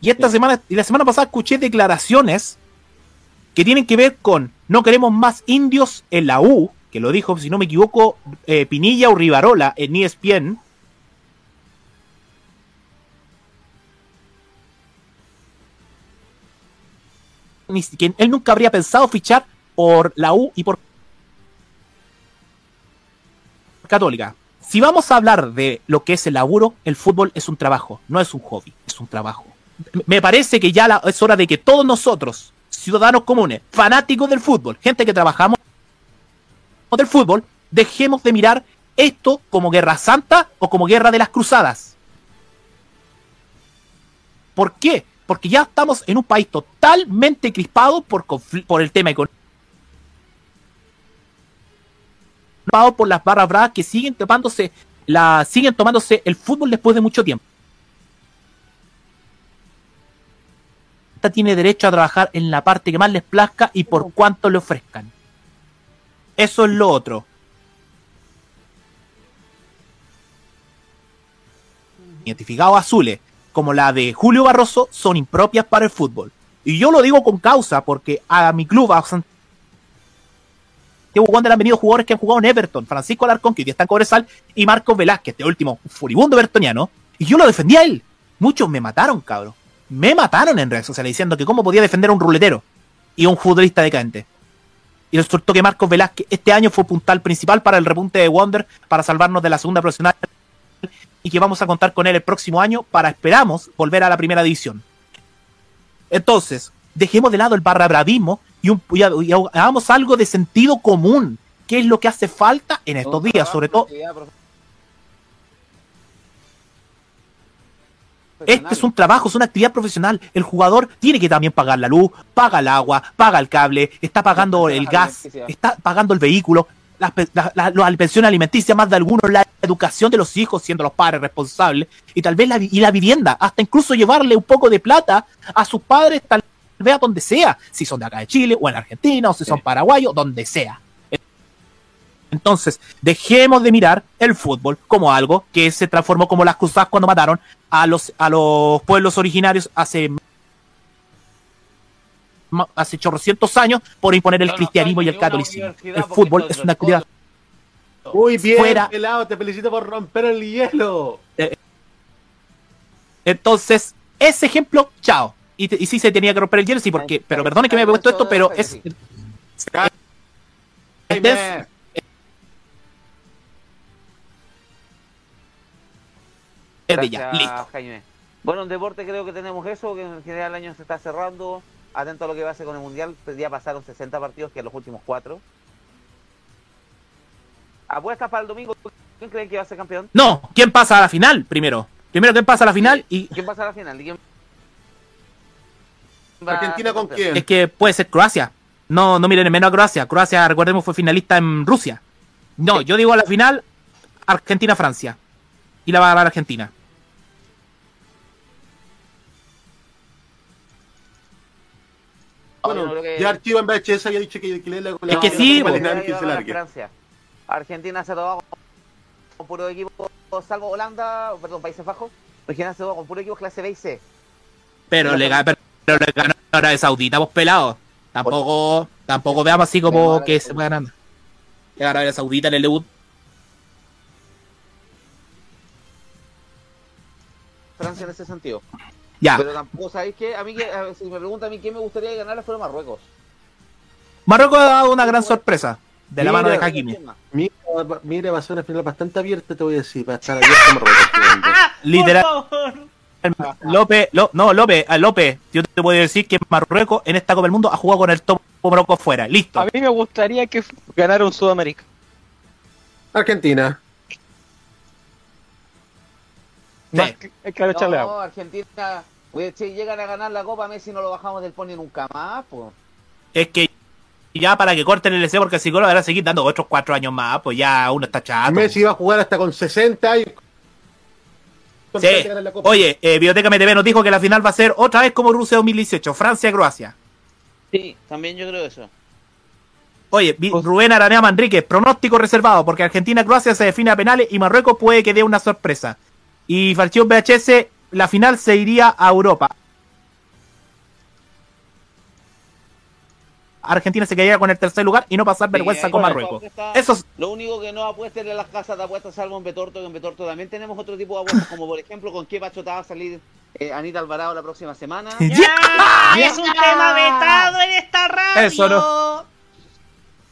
Y esta semana, y la semana pasada escuché declaraciones que tienen que ver con no queremos más indios en la U, que lo dijo, si no me equivoco, eh, Pinilla o Rivarola en ESPN. Siquiera, él nunca habría pensado fichar por la U y por Católica. Si vamos a hablar de lo que es el laburo, el fútbol es un trabajo, no es un hobby, es un trabajo. Me parece que ya es hora de que todos nosotros, ciudadanos comunes, fanáticos del fútbol, gente que trabajamos del fútbol, dejemos de mirar esto como guerra santa o como guerra de las cruzadas. ¿Por qué? Porque ya estamos en un país totalmente crispado por, por el tema económico. por las barras bravas que siguen tomándose la siguen tomándose el fútbol después de mucho tiempo. Esta tiene derecho a trabajar en la parte que más les plazca y por oh. cuanto le ofrezcan. Eso es lo otro. Identificados azules, como la de Julio Barroso, son impropias para el fútbol. Y yo lo digo con causa, porque a mi club, a Santiago Wander han venido jugadores que han jugado en Everton, Francisco Alarcón, que hoy está en Cobresal, y Marcos Velázquez, este último furibundo evertoniano, y yo lo defendía a él. Muchos me mataron, cabrón. Me mataron en redes sociales diciendo que cómo podía defender a un ruletero y a un futbolista decadente. Y resultó que Marcos Velázquez este año fue puntal principal para el repunte de Wonder para salvarnos de la segunda profesional y que vamos a contar con él el próximo año para, esperamos, volver a la primera división. Entonces, dejemos de lado el barra bravismo y, un, y, y hagamos algo de sentido común, que es lo que hace falta en estos días, sobre todo. Este es un trabajo, es una actividad profesional. El jugador tiene que también pagar la luz, paga el agua, paga el cable, está pagando el gas, está pagando el vehículo, la, la, la, la pensión alimenticia, más de algunos, la educación de los hijos, siendo los padres responsables, y tal vez la, y la vivienda, hasta incluso llevarle un poco de plata a sus padres, tal vez a donde sea, si son de acá de Chile, o en Argentina, o si son paraguayos, donde sea. Entonces, dejemos de mirar el fútbol como algo que se transformó como las cruzadas cuando mataron a los, a los pueblos originarios hace hace chorrocientos años por imponer el cristianismo y el catolicismo. El fútbol es una actividad muy bien, fuera. pelado, te felicito por romper el hielo. Eh, entonces, ese ejemplo, chao. Y, y sí se tenía que romper el hielo, sí, porque, pero perdone que me he puesto esto, pero es. Este es de ya, listo. Jaime. Bueno, en deporte creo que tenemos eso, que en general el año se está cerrando. Atento a lo que va a hacer con el Mundial, ya pasaron 60 partidos, que en los últimos cuatro. Apuestas para el domingo, ¿quién cree que va a ser campeón? No, ¿quién pasa a la final primero? Primero, ¿quién pasa a la final? Y ¿Quién pasa a la final? ¿Y quién va a ¿Argentina con quién? es que puede ser Croacia. No, no miren en menos a Croacia. Croacia, recordemos, fue finalista en Rusia. No, yo digo a la final Argentina-Francia. Y la va a ganar Argentina. Bueno, creo que- ya Archivo en VHS había dicho que, que le la, Es que sí. Argentina se ha tomado con puro equipo, salvo Holanda, perdón, Países Bajos. Argentina se tomado con puro equipo clase B y C. Pero le, ga- pero, le ganó Arabia Saudita, vos pelados. Tampoco, tampoco veamos así como que se va ganando. Le ganó a Arabia Saudita en el debut. Francia en ese sentido. Ya. Pero tampoco, ¿sabéis qué? A mí, que, si me pregunta a mí quién me gustaría que ganara fuera Marruecos. Marruecos ha dado una gran sorpresa. De la Mira, mano de Hakimi. Mira, va- mira, va a ser una final bastante abierta, te voy a decir, va a estar abierta Marruecos. Literal. López, no, López, a López, yo te puedo decir que Marruecos en esta Copa del Mundo ha jugado con el top Marruecos fuera. Listo. A mí me gustaría que ganara un Sudamérica. Argentina. Más que, que a echarle agua. No, Argentina, oye, si llegan a ganar la Copa, Messi no lo bajamos del pony nunca más, pues. Es que ya para que corten el LC porque el psicólogo van a seguir dando otros cuatro años más, pues ya uno está chato. Messi va a jugar hasta con 60 y... Sí. tal de ganar la Copa. Oye, eh, Biblioteca MTV nos dijo que la final va a ser otra vez como Rusia 2018, Francia-Croacia. Sí, también yo creo eso. Oye, Vi- Rubén Aranea Manríquez, pronóstico reservado, porque Argentina-Croacia se define a penales y Marruecos puede que dé una sorpresa. Y Falchión VHS, la final se iría a Europa. Argentina se quedaría con el tercer lugar y no pasar vergüenza con Marruecos. apuesta- Eso es- Lo único que no apuesten en las casas de apuestas, salvo en Betorto, que en Betorto también tenemos otro tipo de apuestas, como por ejemplo con qué pachota va a salir eh, Anita Alvarado la próxima semana. ¡Ya! ¡Es un tema vetado en esta radio! Eso no.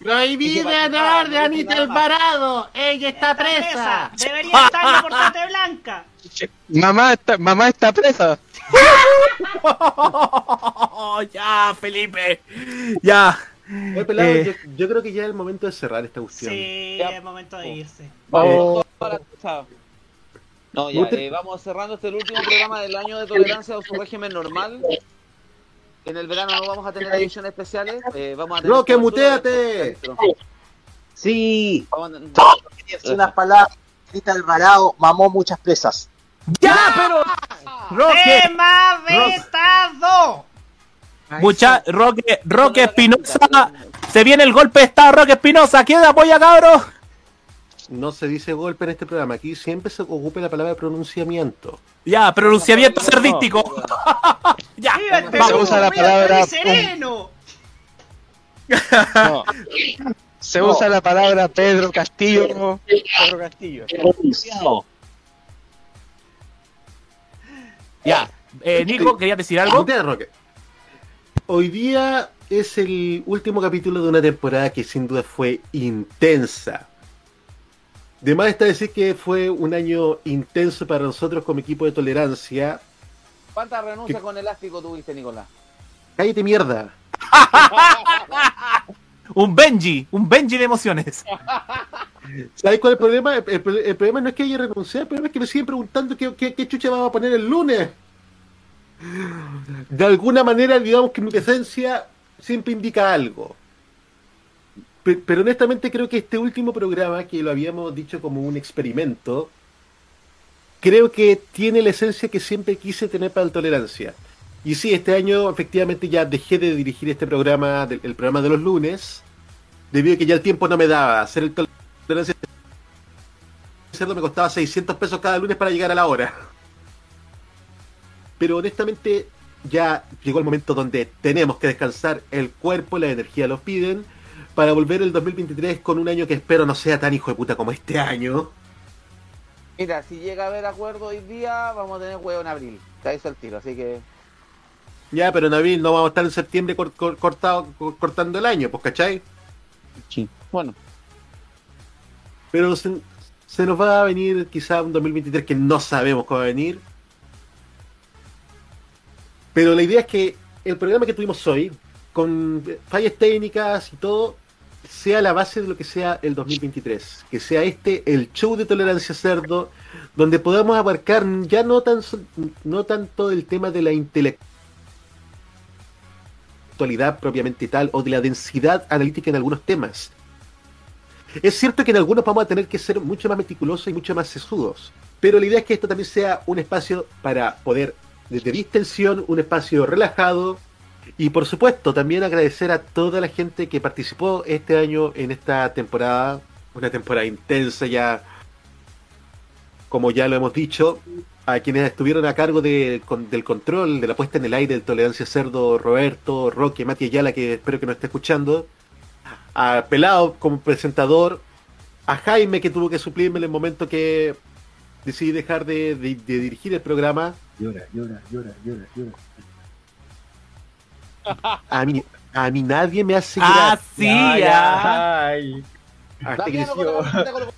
Prohibido hablar de Anita Alvarado. ¡Ella está presa! ¡Debería estar en la portate blanca! Mamá está, mamá está presa. ya, Felipe. Ya. Oye, pelado, Eh. yo, yo creo que ya es el momento de cerrar esta cuestión. Sí, Ya. es momento de irse. Vamos. Chao. No, ya, eh, vamos cerrando este el último programa del año de tolerancia a su régimen normal. En el verano no vamos a tener ediciones especiales. eh, vamos a tener Roque, muteate. Sí, Vamos a- unas palabras. Rita Alvarado mamó muchas presas. ¡Ya, pero! Roque, ¡Tema vetado! mucha, Roque, Roque Espinosa. Se viene el golpe de estado, Roque Espinosa. ¿Quién apoya, cabros? No se dice golpe en este programa. Aquí siempre se ocupa la palabra pronunciamiento. Ya, pronunciamiento cerdístico. ya, ¡Viva el vamos. Perú! usa la ¡Viva el palabra sereno! No. Se usa la palabra Pedro Castillo. Pedro Castillo. Pronunciado. Ya. Eh, Nico, ¿querías decir algo? Hoy día es el último capítulo de una temporada que sin duda fue intensa. De más está decir que fue un año intenso para nosotros como equipo de tolerancia. ¿Cuántas renuncias con elástico tuviste, Nicolás? Cállate mierda. Un Benji, un Benji de emociones. ¿Sabes cuál es el problema? El, el- el problema no es que haya renunciado, el problema es que me siguen preguntando qué, qué- qué chucha vamos a poner el lunes. De alguna manera, digamos que mi presencia siempre indica algo. Pe- Pero honestamente creo que este último programa, que lo habíamos dicho como un experimento, creo que tiene la esencia que siempre quise tener para la tolerancia. Y sí, este año efectivamente ya dejé de dirigir este programa, el programa de los lunes, debido a que ya el tiempo no me daba. Hacer el tolerancia me costaba 600 pesos cada lunes para llegar a la hora. Pero honestamente ya llegó el momento donde tenemos que descansar el cuerpo, la energía los piden, para volver el 2023 con un año que espero no sea tan hijo de puta como este año. Mira, si llega a haber acuerdo hoy día, vamos a tener huevo en abril. Te hizo el tiro, así que. Ya, pero en abril no vamos a estar en septiembre cor- cor- cortado, cor- cortando el año, pues, ¿cachai? Sí. Bueno, Pero se, se nos va a venir quizá un 2023 que no sabemos cómo va a venir. Pero la idea es que el programa que tuvimos hoy, con fallas técnicas y todo, sea la base de lo que sea el 2023. Que sea este el show de tolerancia cerdo, donde podamos abarcar ya no, tan, no tanto el tema de la intelectualidad propiamente tal, o de la densidad analítica en algunos temas, es cierto que en algunos vamos a tener que ser mucho más meticulosos y mucho más sesudos, pero la idea es que esto también sea un espacio para poder, desde distensión, un espacio relajado y por supuesto también agradecer a toda la gente que participó este año en esta temporada, una temporada intensa ya, como ya lo hemos dicho, a quienes estuvieron a cargo de- con- del control, de la puesta en el aire del Tolerancia Cerdo, Roberto, Roque, Mati Ayala, que espero que nos esté escuchando, a Pelado como presentador, a Jaime que tuvo que suplirme en el momento que decidí dejar de, dirigir el programa, Llora, llora, llora, llora, llora. A mí, a mí nadie me hace Ah, llorar. sí. Ay, camiseta Colo-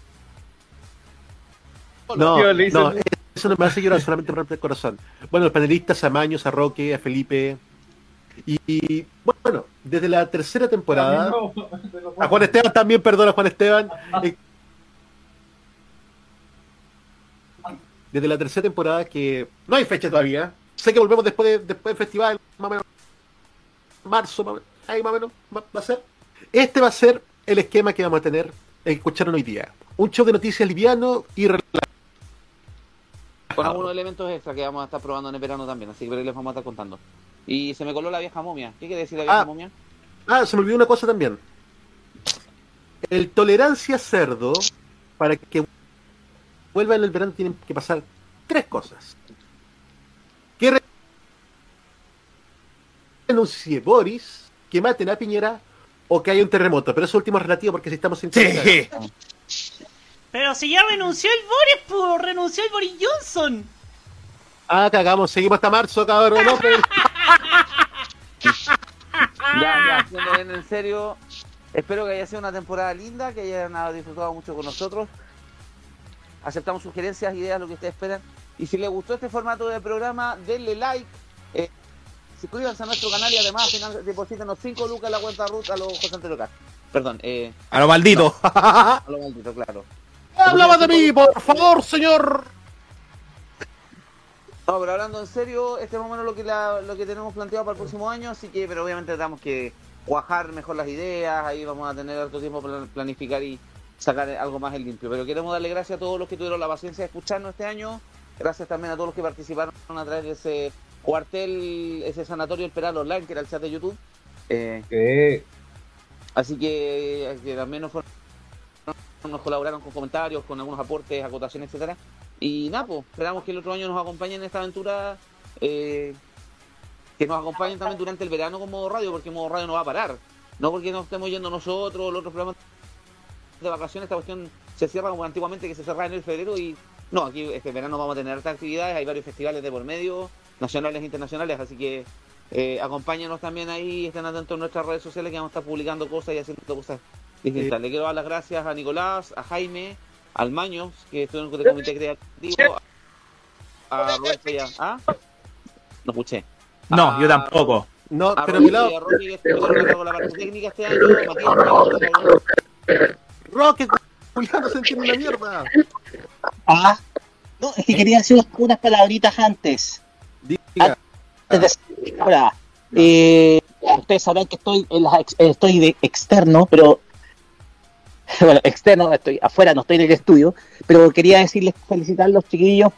No, no, eso no me hace llorar, solamente me rompe el corazón. Bueno, los panelistas, a Maños, a Roque, a Felipe. Y, y, bueno, desde la tercera temporada, a Juan Esteban también, perdón, a Juan Esteban. eh, desde la tercera temporada que no hay fecha todavía. Sé que volvemos después, de- después del festival, más o menos. Marzo, ahí más o menos va, va a ser. Este va a ser el esquema que vamos a tener, el que escucharon hoy día. Un show de noticias liviano y relajado. Con algunos elementos extra que vamos a estar probando en el verano también, así que les vamos a estar contando. Y se me coló la vieja momia. ¿Qué quiere decir la vieja Ah. momia? Ah, se me olvidó una cosa también. El tolerancia cerdo, para que vuelva en el verano, tienen que pasar tres cosas. Que renuncie Boris, que maten a Piñera o que haya un terremoto. Pero eso último es relativo porque si estamos sin Sí. Pero si ya renunció el Boris, pues renunció el Boris Johnson. Ah, cagamos, seguimos hasta marzo, cabrón. No, pero- Ya, ya, siendo bien en serio. Espero que haya sido una temporada linda, que hayan disfrutado mucho con nosotros. Aceptamos sugerencias, ideas, lo que ustedes esperan. Y si les gustó este formato de programa, denle like. Eh, suscríbanse a nuestro canal y además deposítenos 5 lucas a la cuenta Ruth a los José Antonio Car. Perdón, eh, A lo maldito. a lo maldito, claro. Hablaba de mí, por favor, señor. No, pero hablando en serio, este es más o menos lo que, la- lo que tenemos planteado para el próximo año, así que, pero obviamente tratamos que cuajar mejor las ideas, ahí vamos a tener harto tiempo para planificar y sacar algo más en limpio. Pero queremos darle gracias a todos los que tuvieron la paciencia de escucharnos este año, gracias también a todos los que participaron a través de ese cuartel, ese sanatorio El Peral Online, que era el chat de YouTube. Eh, Eh, Así que, que también nos, fueron- nos colaboraron con comentarios, con algunos aportes, acotaciones, etcétera. Y nada, pues, esperamos que el otro año nos acompañen en esta aventura, eh, que nos acompañen también durante el verano con Modo Radio, porque Modo Radio no va a parar. No porque nos estemos yendo nosotros, los otros programas de vacaciones, esta cuestión se cierra como antiguamente, que se cerraba en el febrero y no, aquí este verano vamos a tener hartas actividades, hay varios festivales de por medio, nacionales e internacionales, así que eh, acompáñanos también ahí, estén atentos en nuestras redes sociales que vamos a estar publicando cosas y haciendo cosas distintas. Le quiero dar las gracias a Nicolás, a Jaime, al Maños, que estuvieron con el comité creativo, a Roberto y a... ¿Ah? No escuché. No, yo tampoco. No, A pero Pilado, a Rocky que estuvo encargado con la parte técnica este año, Matías, Roque, Julián, no se entiende una mierda. Ah, no, es que quería decir unas palabritas antes. Ahora, eh, ustedes sabrán que estoy en eh, estoy de externo, pero bueno, externo, estoy afuera, no estoy en el estudio, pero quería decirles, felicitar a los chiquillos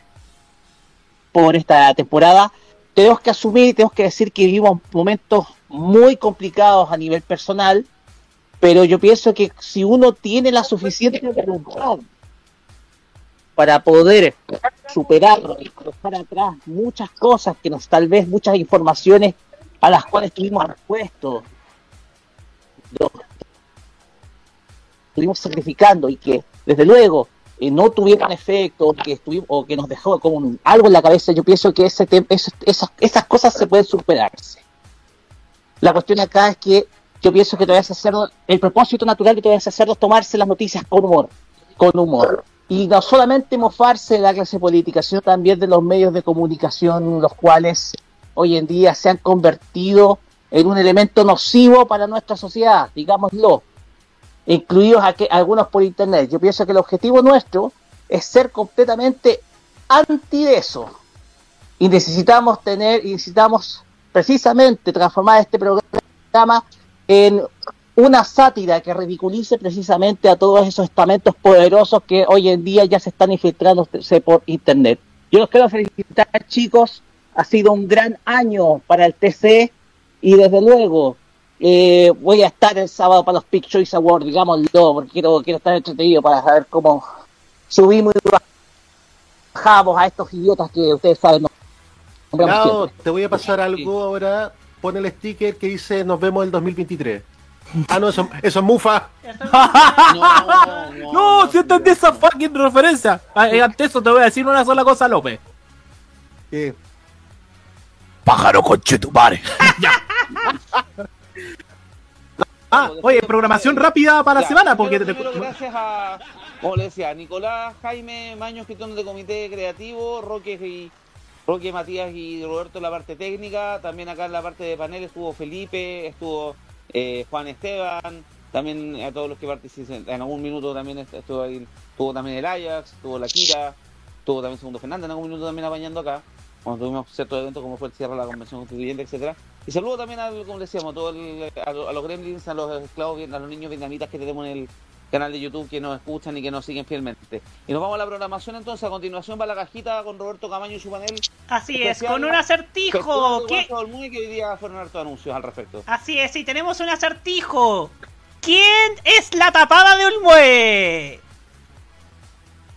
por esta temporada. Tenemos que asumir, tenemos que decir que vivimos momentos muy complicados a nivel personal, pero yo pienso que si uno tiene la suficiente voluntad para poder superarlo y dejar atrás muchas cosas que nos tal vez muchas informaciones a las cuales estuvimos expuestos lo- estuvimos sacrificando y que desde luego eh, no tuvieron efecto que estuvimos, o que nos dejó como algo en la cabeza yo pienso que esas, cosas se pueden superarse. La cuestión acá es que yo pienso que todavía hacerlo el propósito natural que todavía hacerlo es tomarse las noticias con humor con humor y no solamente mofarse de la clase política, sino también de los medios de comunicación, los cuales hoy en día se han convertido en un elemento nocivo para nuestra sociedad, digámoslo, incluidos aqu- algunos por internet. Yo pienso que el objetivo nuestro es ser completamente anti de eso. Y necesitamos tener, y necesitamos precisamente transformar este programa en una sátira que ridiculice precisamente a todos esos estamentos poderosos que hoy en día ya se están infiltrándose por internet. Yo los quiero felicitar chicos, ha sido un gran año para el TC y desde luego eh, voy a estar el sábado para los Pick Choice Awards, digámoslo, porque quiero, quiero estar entretenido para saber cómo subimos y bajamos a estos idiotas que ustedes saben. siempre. te voy a pasar algo ahora. Pon el sticker que dice nos vemos el 2023. Ah, no, eso, eso es mufa. No, no, No, si entendí esa fucking referencia. Ah, eh, Ante eso te voy a decir una sola cosa, López. ¿Qué? Pájaro conchetumare. ya. Ah, oye, programación rápida para la semana, porque primero, te- gracias a, como le decía, Nicolás, Jaime, Maños, que son de comité creativo, Roque y Roque, Matías y Roberto en la parte técnica, también acá en la parte de panel estuvo Felipe, estuvo eh, Juan Esteban, también a todos los que participan, en algún minuto también est- estuvo ahí, estuvo también el Ajax, estuvo la Kira, estuvo también Segundo Fernández en algún minuto también apañando acá, cuando tuvimos ciertos eventos como fue el cierre de la convención constituyente, etcétera. Y saludo también a, como decíamos, todo el- a, a los gremlins, a los esclavos, a los niños vietnamitas que tenemos en el canal de YouTube que nos escuchan y que nos siguen fielmente. Y nos vamos a la programación entonces, a continuación va la cajita con Roberto Camaño y su panel. Así es, con un acertijo. que hoy día fueron hartos anuncios al respecto. Así es, y tenemos un acertijo. ¿Quién es la tapada de Olmue?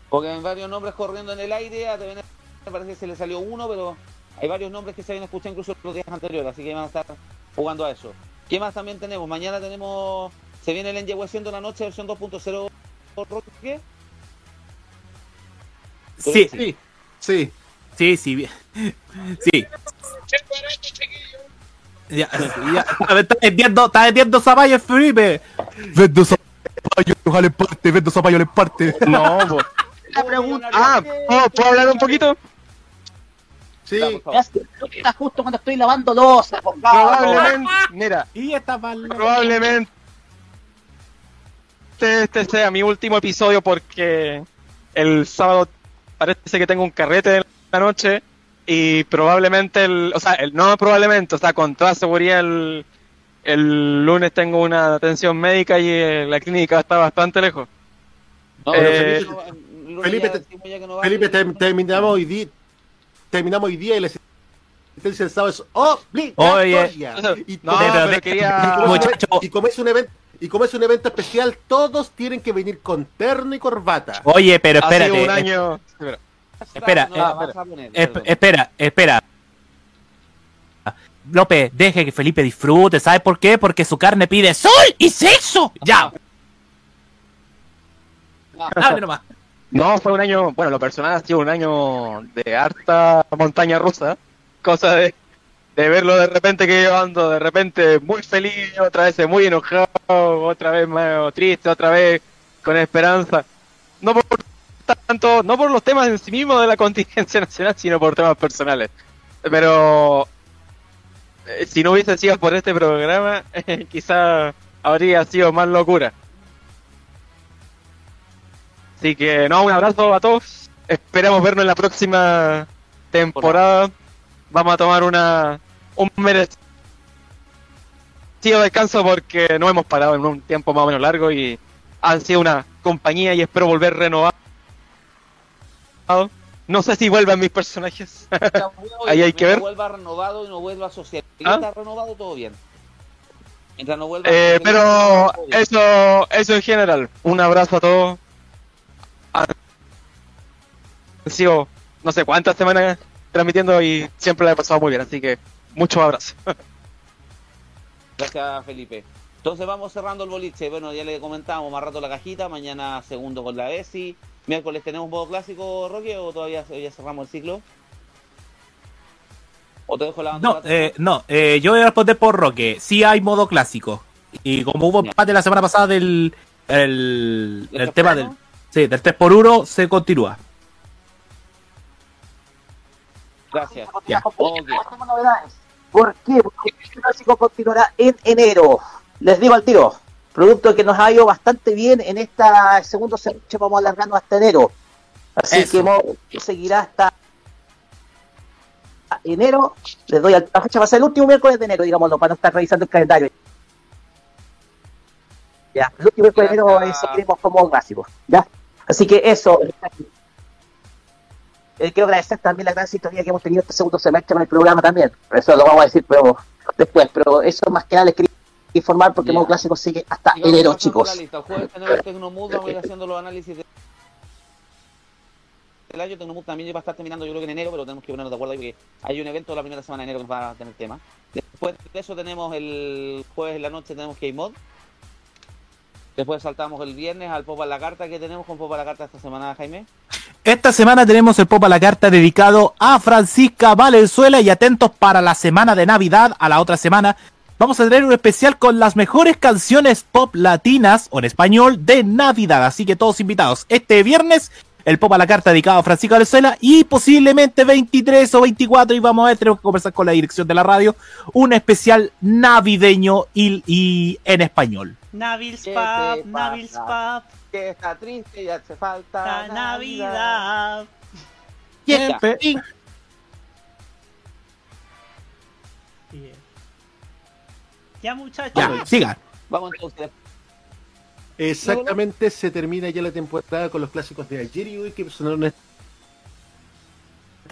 Porque hay varios nombres corriendo en el aire, a TVN parece que se le salió uno, pero hay varios nombres que se habían escuchado incluso los días anteriores, así que van a estar jugando a eso. ¿Qué más también tenemos? Mañana tenemos, se viene el Enyehueciendo la noche versión 2.0. ¿Qué? Sí, Sí, sí. sí, sí. bien. Sí. Ya, ya. A ver, Está vendiendo, está vendiendo zapallo en Felipe. Vendo zapallo, ojalá en parte, vendo zapallo en parte. No. La pregunta Ah, ¿puedo, puedo hablar un poquito? Sí, está justo cuando estoy lavando losa, por favor. Probablemente, mira, Y esta probablemente este sea mi último episodio porque el sábado parece que tengo un carrete en la noche y probablemente el, o sea, el, no probablemente, o sea, con toda seguridad el, el lunes tengo una atención médica y eh, la clínica está bastante lejos. No, Eh, Felipe, Felipe, te- terminamos hoy día, terminamos hoy día y la asistencia del sábado es obligatoria. Oye. y, No, como- pero quería... y como es un evento y como es un evento especial, todos tienen que venir con terno y corbata. Oye, pero Ha sido espérate. un eh, año... Espera. espera, No, eh, poner, esp- espera, espera. López, deje que Felipe disfrute. ¿Sabe por qué? Porque su carne pide sol y sexo. Ya, hable nomás. No, fue un año, bueno, lo personal ha sido un año de harta montaña rusa, cosa de, de verlo de repente que yo ando de repente muy feliz, otra vez muy enojado, otra vez más triste, otra vez con esperanza. No por tanto, no por los temas en sí mismos de la contingencia nacional, sino por temas personales. Pero eh, si no hubiese sido por este programa, quizá habría sido más locura. Así que, no, un abrazo a todos. Esperamos vernos en la próxima temporada. Vamos a tomar una un merecido descanso porque no hemos parado en un tiempo más o menos largo y han sido una compañía y espero volver renovado. No sé si vuelvan mis personajes. Ahí hay que ver. vuelva renovado y no vuelva social. Si ¿Ah? está renovado, todo bien. Mientras no vuelva Eh, pero eso, eso en general. Un abrazo a todos. Han sido no sé cuántas semanas transmitiendo y siempre la he pasado muy bien, así que muchos abrazos. Gracias, Felipe. Entonces vamos cerrando el boliche. Bueno, ya le comentamos más rato la cajita. Mañana segundo con la Bessi. Miércoles tenemos modo clásico, Roque, o todavía ya cerramos el ciclo. ¿O te dejo la banda? No, eh, no, eh, yo voy a responder por Roque. Sí hay modo clásico. Y como hubo empate la semana pasada del el, ¿Del el tema del, sí, del 3 por 1 se continúa. Gracias. Ya. ¿Por qué? Porque el clásico continuará en enero. Les digo al tiro. Producto que nos ha ido bastante bien en esta segundo semestre, vamos alargando hasta enero. Así Eso. que seguirá hasta enero. Les doy al- la fecha, va a ser el último miércoles de enero, digámoslo, para no estar revisando el calendario. Ya, el último miércoles de enero seguiremos como clásico. ¿ya? Así que eso. Eh, quiero agradecer también la gran sintonía que hemos tenido este segundo semestre con el programa también. Eso lo vamos a decir pero después, pero eso más que nada les quería informar porque. Modo Clásico sigue hasta enero, chicos. la. El jueves tenemos el Tecnomood, vamos a ir haciendo los análisis de- del año. Tecnomood también va a estar terminando yo creo que en enero, pero tenemos que ponernos de acuerdo porque hay un evento la primera semana de enero que nos va a tener tema. Después de eso tenemos el jueves en la noche tenemos K-Mod. Después saltamos el viernes al Pop a la Carta que tenemos con Pop a la Carta esta semana, Jaime. Esta semana tenemos el Pop a la Carta dedicado a Francisca Valenzuela y atentos para la semana de Navidad, a la otra semana. Vamos a tener un especial con las mejores canciones pop latinas o en español de Navidad. Así que todos invitados. Este viernes, el Pop a la Carta dedicado a Francisca Valenzuela y posiblemente 23 o 24. Y vamos a ver, tenemos que conversar con la dirección de la radio. Un especial navideño y, y en español. Navils ¿Qué Pub, te Navils pasa? Que está triste y hace falta la Navidad. Ya. Bien. Ya muchachos. Ya, sigan. Vamos entonces. Exactamente, se termina ya la temporada con los clásicos de ayer y hoy que sonaron esta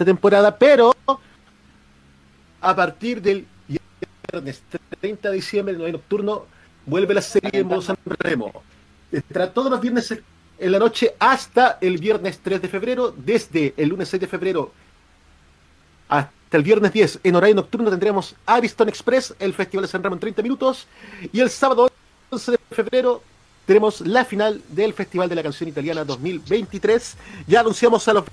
temporada, pero a partir del viernes 30 de diciembre, el 9 nocturno, vuelve la serie en San Remo. Estará todos los viernes en la noche hasta el viernes 3 de febrero, desde el lunes 6 de febrero hasta el viernes 10 en horario nocturno tendremos Ariston Express, el Festival de San Remo en 30 minutos, y el sábado 11 de febrero tenemos la final del Festival de la Canción Italiana 2023. Ya anunciamos a los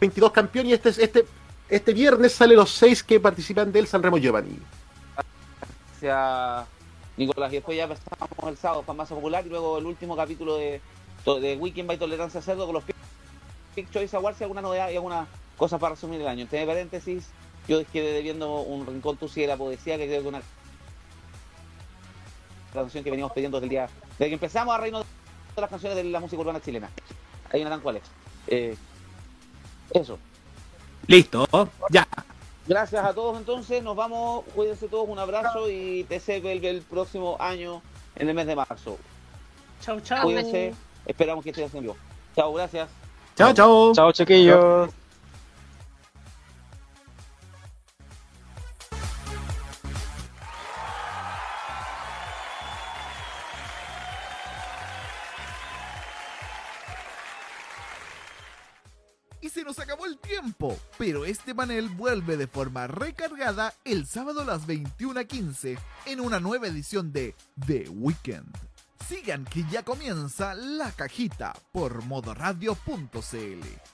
22 campeones y este, es- este, este viernes salen los 6 que participan del San Remo Giovanni. Gracias, Nicolás. Y después ya empezamos el sábado con Masa Popular y luego el último capítulo de, de Weekend by Tolerancia Cerdo con los Pick- Choice Awards y alguna novedad y alguna cosa para resumir el año. Entre paréntesis, yo quedé debiendo un rincón tusi de la poesía que creo que una canción que venimos pidiendo desde el día desde que empezamos a reírnos de las canciones de la música urbana chilena. Ahí no dan cuáles. Eh, eso. Listo. Ya. Gracias a todos entonces, nos vamos, cuídense todos, un abrazo y TC vuelve el próximo año en el mes de marzo. Chau, chau. Cuídense, esperamos que esté haciendo. Chao, gracias. Chao, chao. Chao, chiquillos. Nos acabó el tiempo, pero este panel vuelve de forma recargada el sábado a las 21.15 en una nueva edición de The Weekend. Sigan que ya comienza la cajita por modoradio.cl.